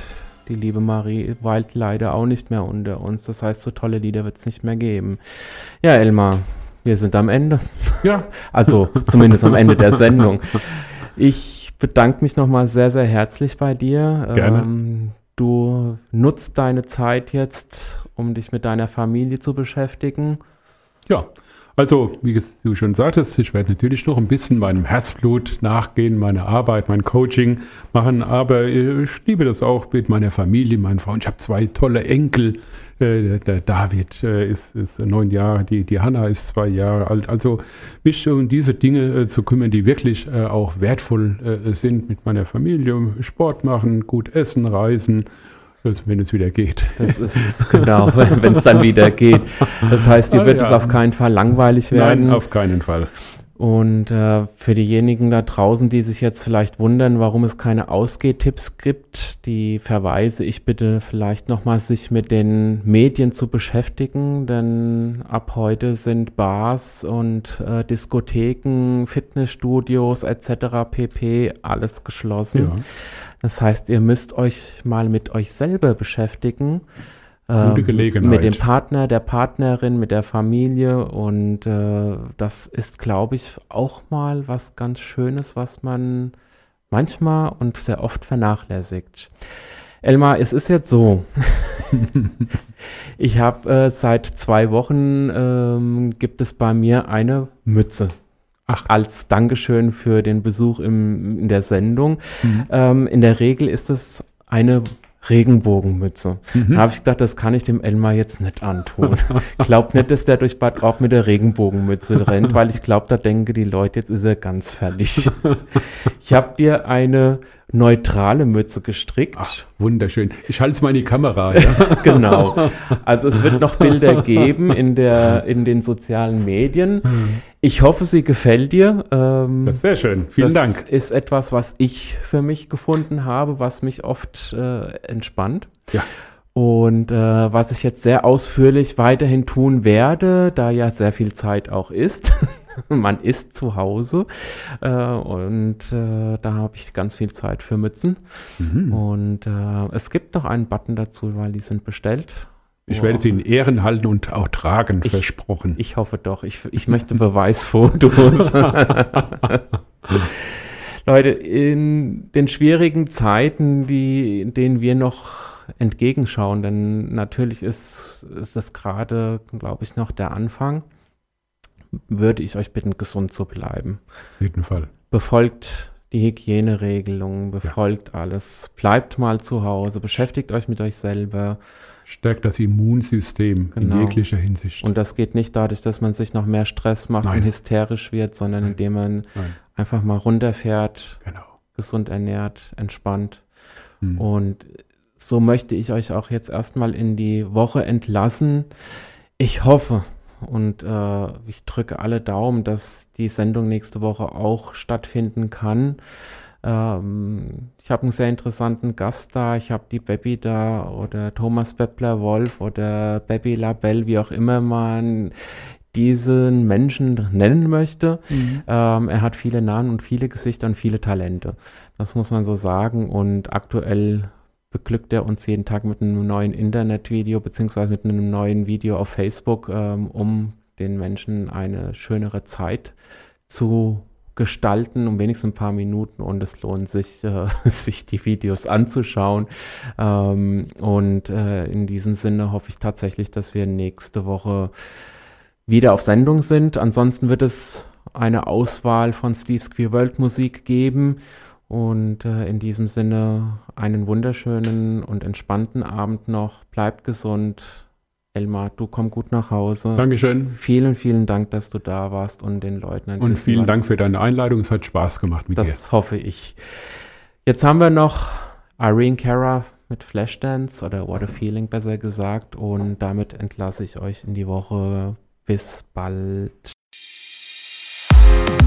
die liebe Marie weilt leider auch nicht mehr unter uns. Das heißt, so tolle Lieder wird es nicht mehr geben. Ja, Elmar, wir sind am Ende. Ja. Also zumindest am Ende der Sendung. Ich bedanke mich nochmal sehr, sehr herzlich bei dir. Gerne. Ähm, du nutzt deine Zeit jetzt, um dich mit deiner Familie zu beschäftigen. Ja, also, wie du schon sagtest, ich werde natürlich noch ein bisschen meinem Herzblut nachgehen, meine Arbeit, mein Coaching machen, aber ich liebe das auch mit meiner Familie, meinen Frauen. Ich habe zwei tolle Enkel. Äh, der David äh, ist, ist neun Jahre, die, die Hanna ist zwei Jahre alt. Also mich um diese Dinge äh, zu kümmern, die wirklich auch wertvoll sind mit meiner Familie. Sport machen, gut essen, reisen also wenn es wieder geht. Das ist genau, wenn es dann wieder geht. Das heißt, dir ah, wird ja. es auf keinen Fall langweilig werden. Nein, auf keinen Fall. Und äh, für diejenigen da draußen, die sich jetzt vielleicht wundern, warum es keine Ausgehtipps gibt, die verweise ich bitte vielleicht nochmal, sich mit den Medien zu beschäftigen, denn ab heute sind Bars und äh, Diskotheken, Fitnessstudios etc. pp. alles geschlossen. Ja. Das heißt, ihr müsst euch mal mit euch selber beschäftigen. Gute ähm, Gelegenheit. Mit dem Partner, der Partnerin, mit der Familie. Und äh, das ist, glaube ich, auch mal was ganz Schönes, was man manchmal und sehr oft vernachlässigt. Elmar, es ist jetzt so. ich habe äh, seit zwei Wochen ähm, gibt es bei mir eine Mütze. Ach. als Dankeschön für den Besuch im, in der Sendung. Mhm. Ähm, in der Regel ist es eine Regenbogenmütze. Mhm. Da habe ich gedacht, das kann ich dem Elmar jetzt nicht antun. Glaubt nicht, dass der durch Bad auch mit der Regenbogenmütze rennt, weil ich glaube, da denke die Leute, jetzt ist er ganz fertig. ich habe dir eine neutrale Mütze gestrickt. Ach, wunderschön. Ich halte es mal in die Kamera. Ja? genau. Also es wird noch Bilder geben in, der, in den sozialen Medien. Ich hoffe, sie gefällt dir. Ähm, das ist sehr schön. Vielen das Dank. Das ist etwas, was ich für mich gefunden habe, was mich oft äh, entspannt. Ja. Und äh, was ich jetzt sehr ausführlich weiterhin tun werde, da ja sehr viel Zeit auch ist, man ist zu Hause äh, und äh, da habe ich ganz viel Zeit für Mützen. Mhm. Und äh, es gibt noch einen Button dazu, weil die sind bestellt. Ich werde sie in Ehren halten und auch tragen, ich, versprochen. Ich hoffe doch. Ich, ich möchte Beweisfotos. Leute, in den schwierigen Zeiten, die, in denen wir noch entgegenschauen, denn natürlich ist, ist das gerade, glaube ich, noch der Anfang würde ich euch bitten, gesund zu bleiben. Auf jeden Fall. Befolgt die Hygieneregelungen, befolgt ja. alles. Bleibt mal zu Hause, beschäftigt euch mit euch selber. Stärkt das Immunsystem genau. in jeglicher Hinsicht. Und das geht nicht dadurch, dass man sich noch mehr Stress macht Nein. und hysterisch wird, sondern Nein. indem man Nein. einfach mal runterfährt, genau. gesund ernährt, entspannt. Hm. Und so möchte ich euch auch jetzt erstmal in die Woche entlassen. Ich hoffe, und äh, ich drücke alle Daumen, dass die Sendung nächste Woche auch stattfinden kann. Ähm, ich habe einen sehr interessanten Gast da. Ich habe die Baby da oder Thomas Beppler-Wolf oder Baby Labelle, wie auch immer man diesen Menschen nennen möchte. Mhm. Ähm, er hat viele Namen und viele Gesichter und viele Talente. Das muss man so sagen. Und aktuell beglückt er uns jeden Tag mit einem neuen Internetvideo beziehungsweise mit einem neuen Video auf Facebook, ähm, um den Menschen eine schönere Zeit zu gestalten, um wenigstens ein paar Minuten und es lohnt sich, äh, sich die Videos anzuschauen. Ähm, und äh, in diesem Sinne hoffe ich tatsächlich, dass wir nächste Woche wieder auf Sendung sind. Ansonsten wird es eine Auswahl von Steve's Queer World Musik geben und äh, in diesem Sinne einen wunderschönen und entspannten Abend noch. Bleibt gesund. Elmar, du komm gut nach Hause. Dankeschön. Vielen, vielen Dank, dass du da warst und den Leuten ein Und vielen Dank für deine Einladung. Es hat Spaß gemacht mit das dir. Das hoffe ich. Jetzt haben wir noch Irene Cara mit Flashdance oder What a Feeling besser gesagt. Und damit entlasse ich euch in die Woche. Bis bald.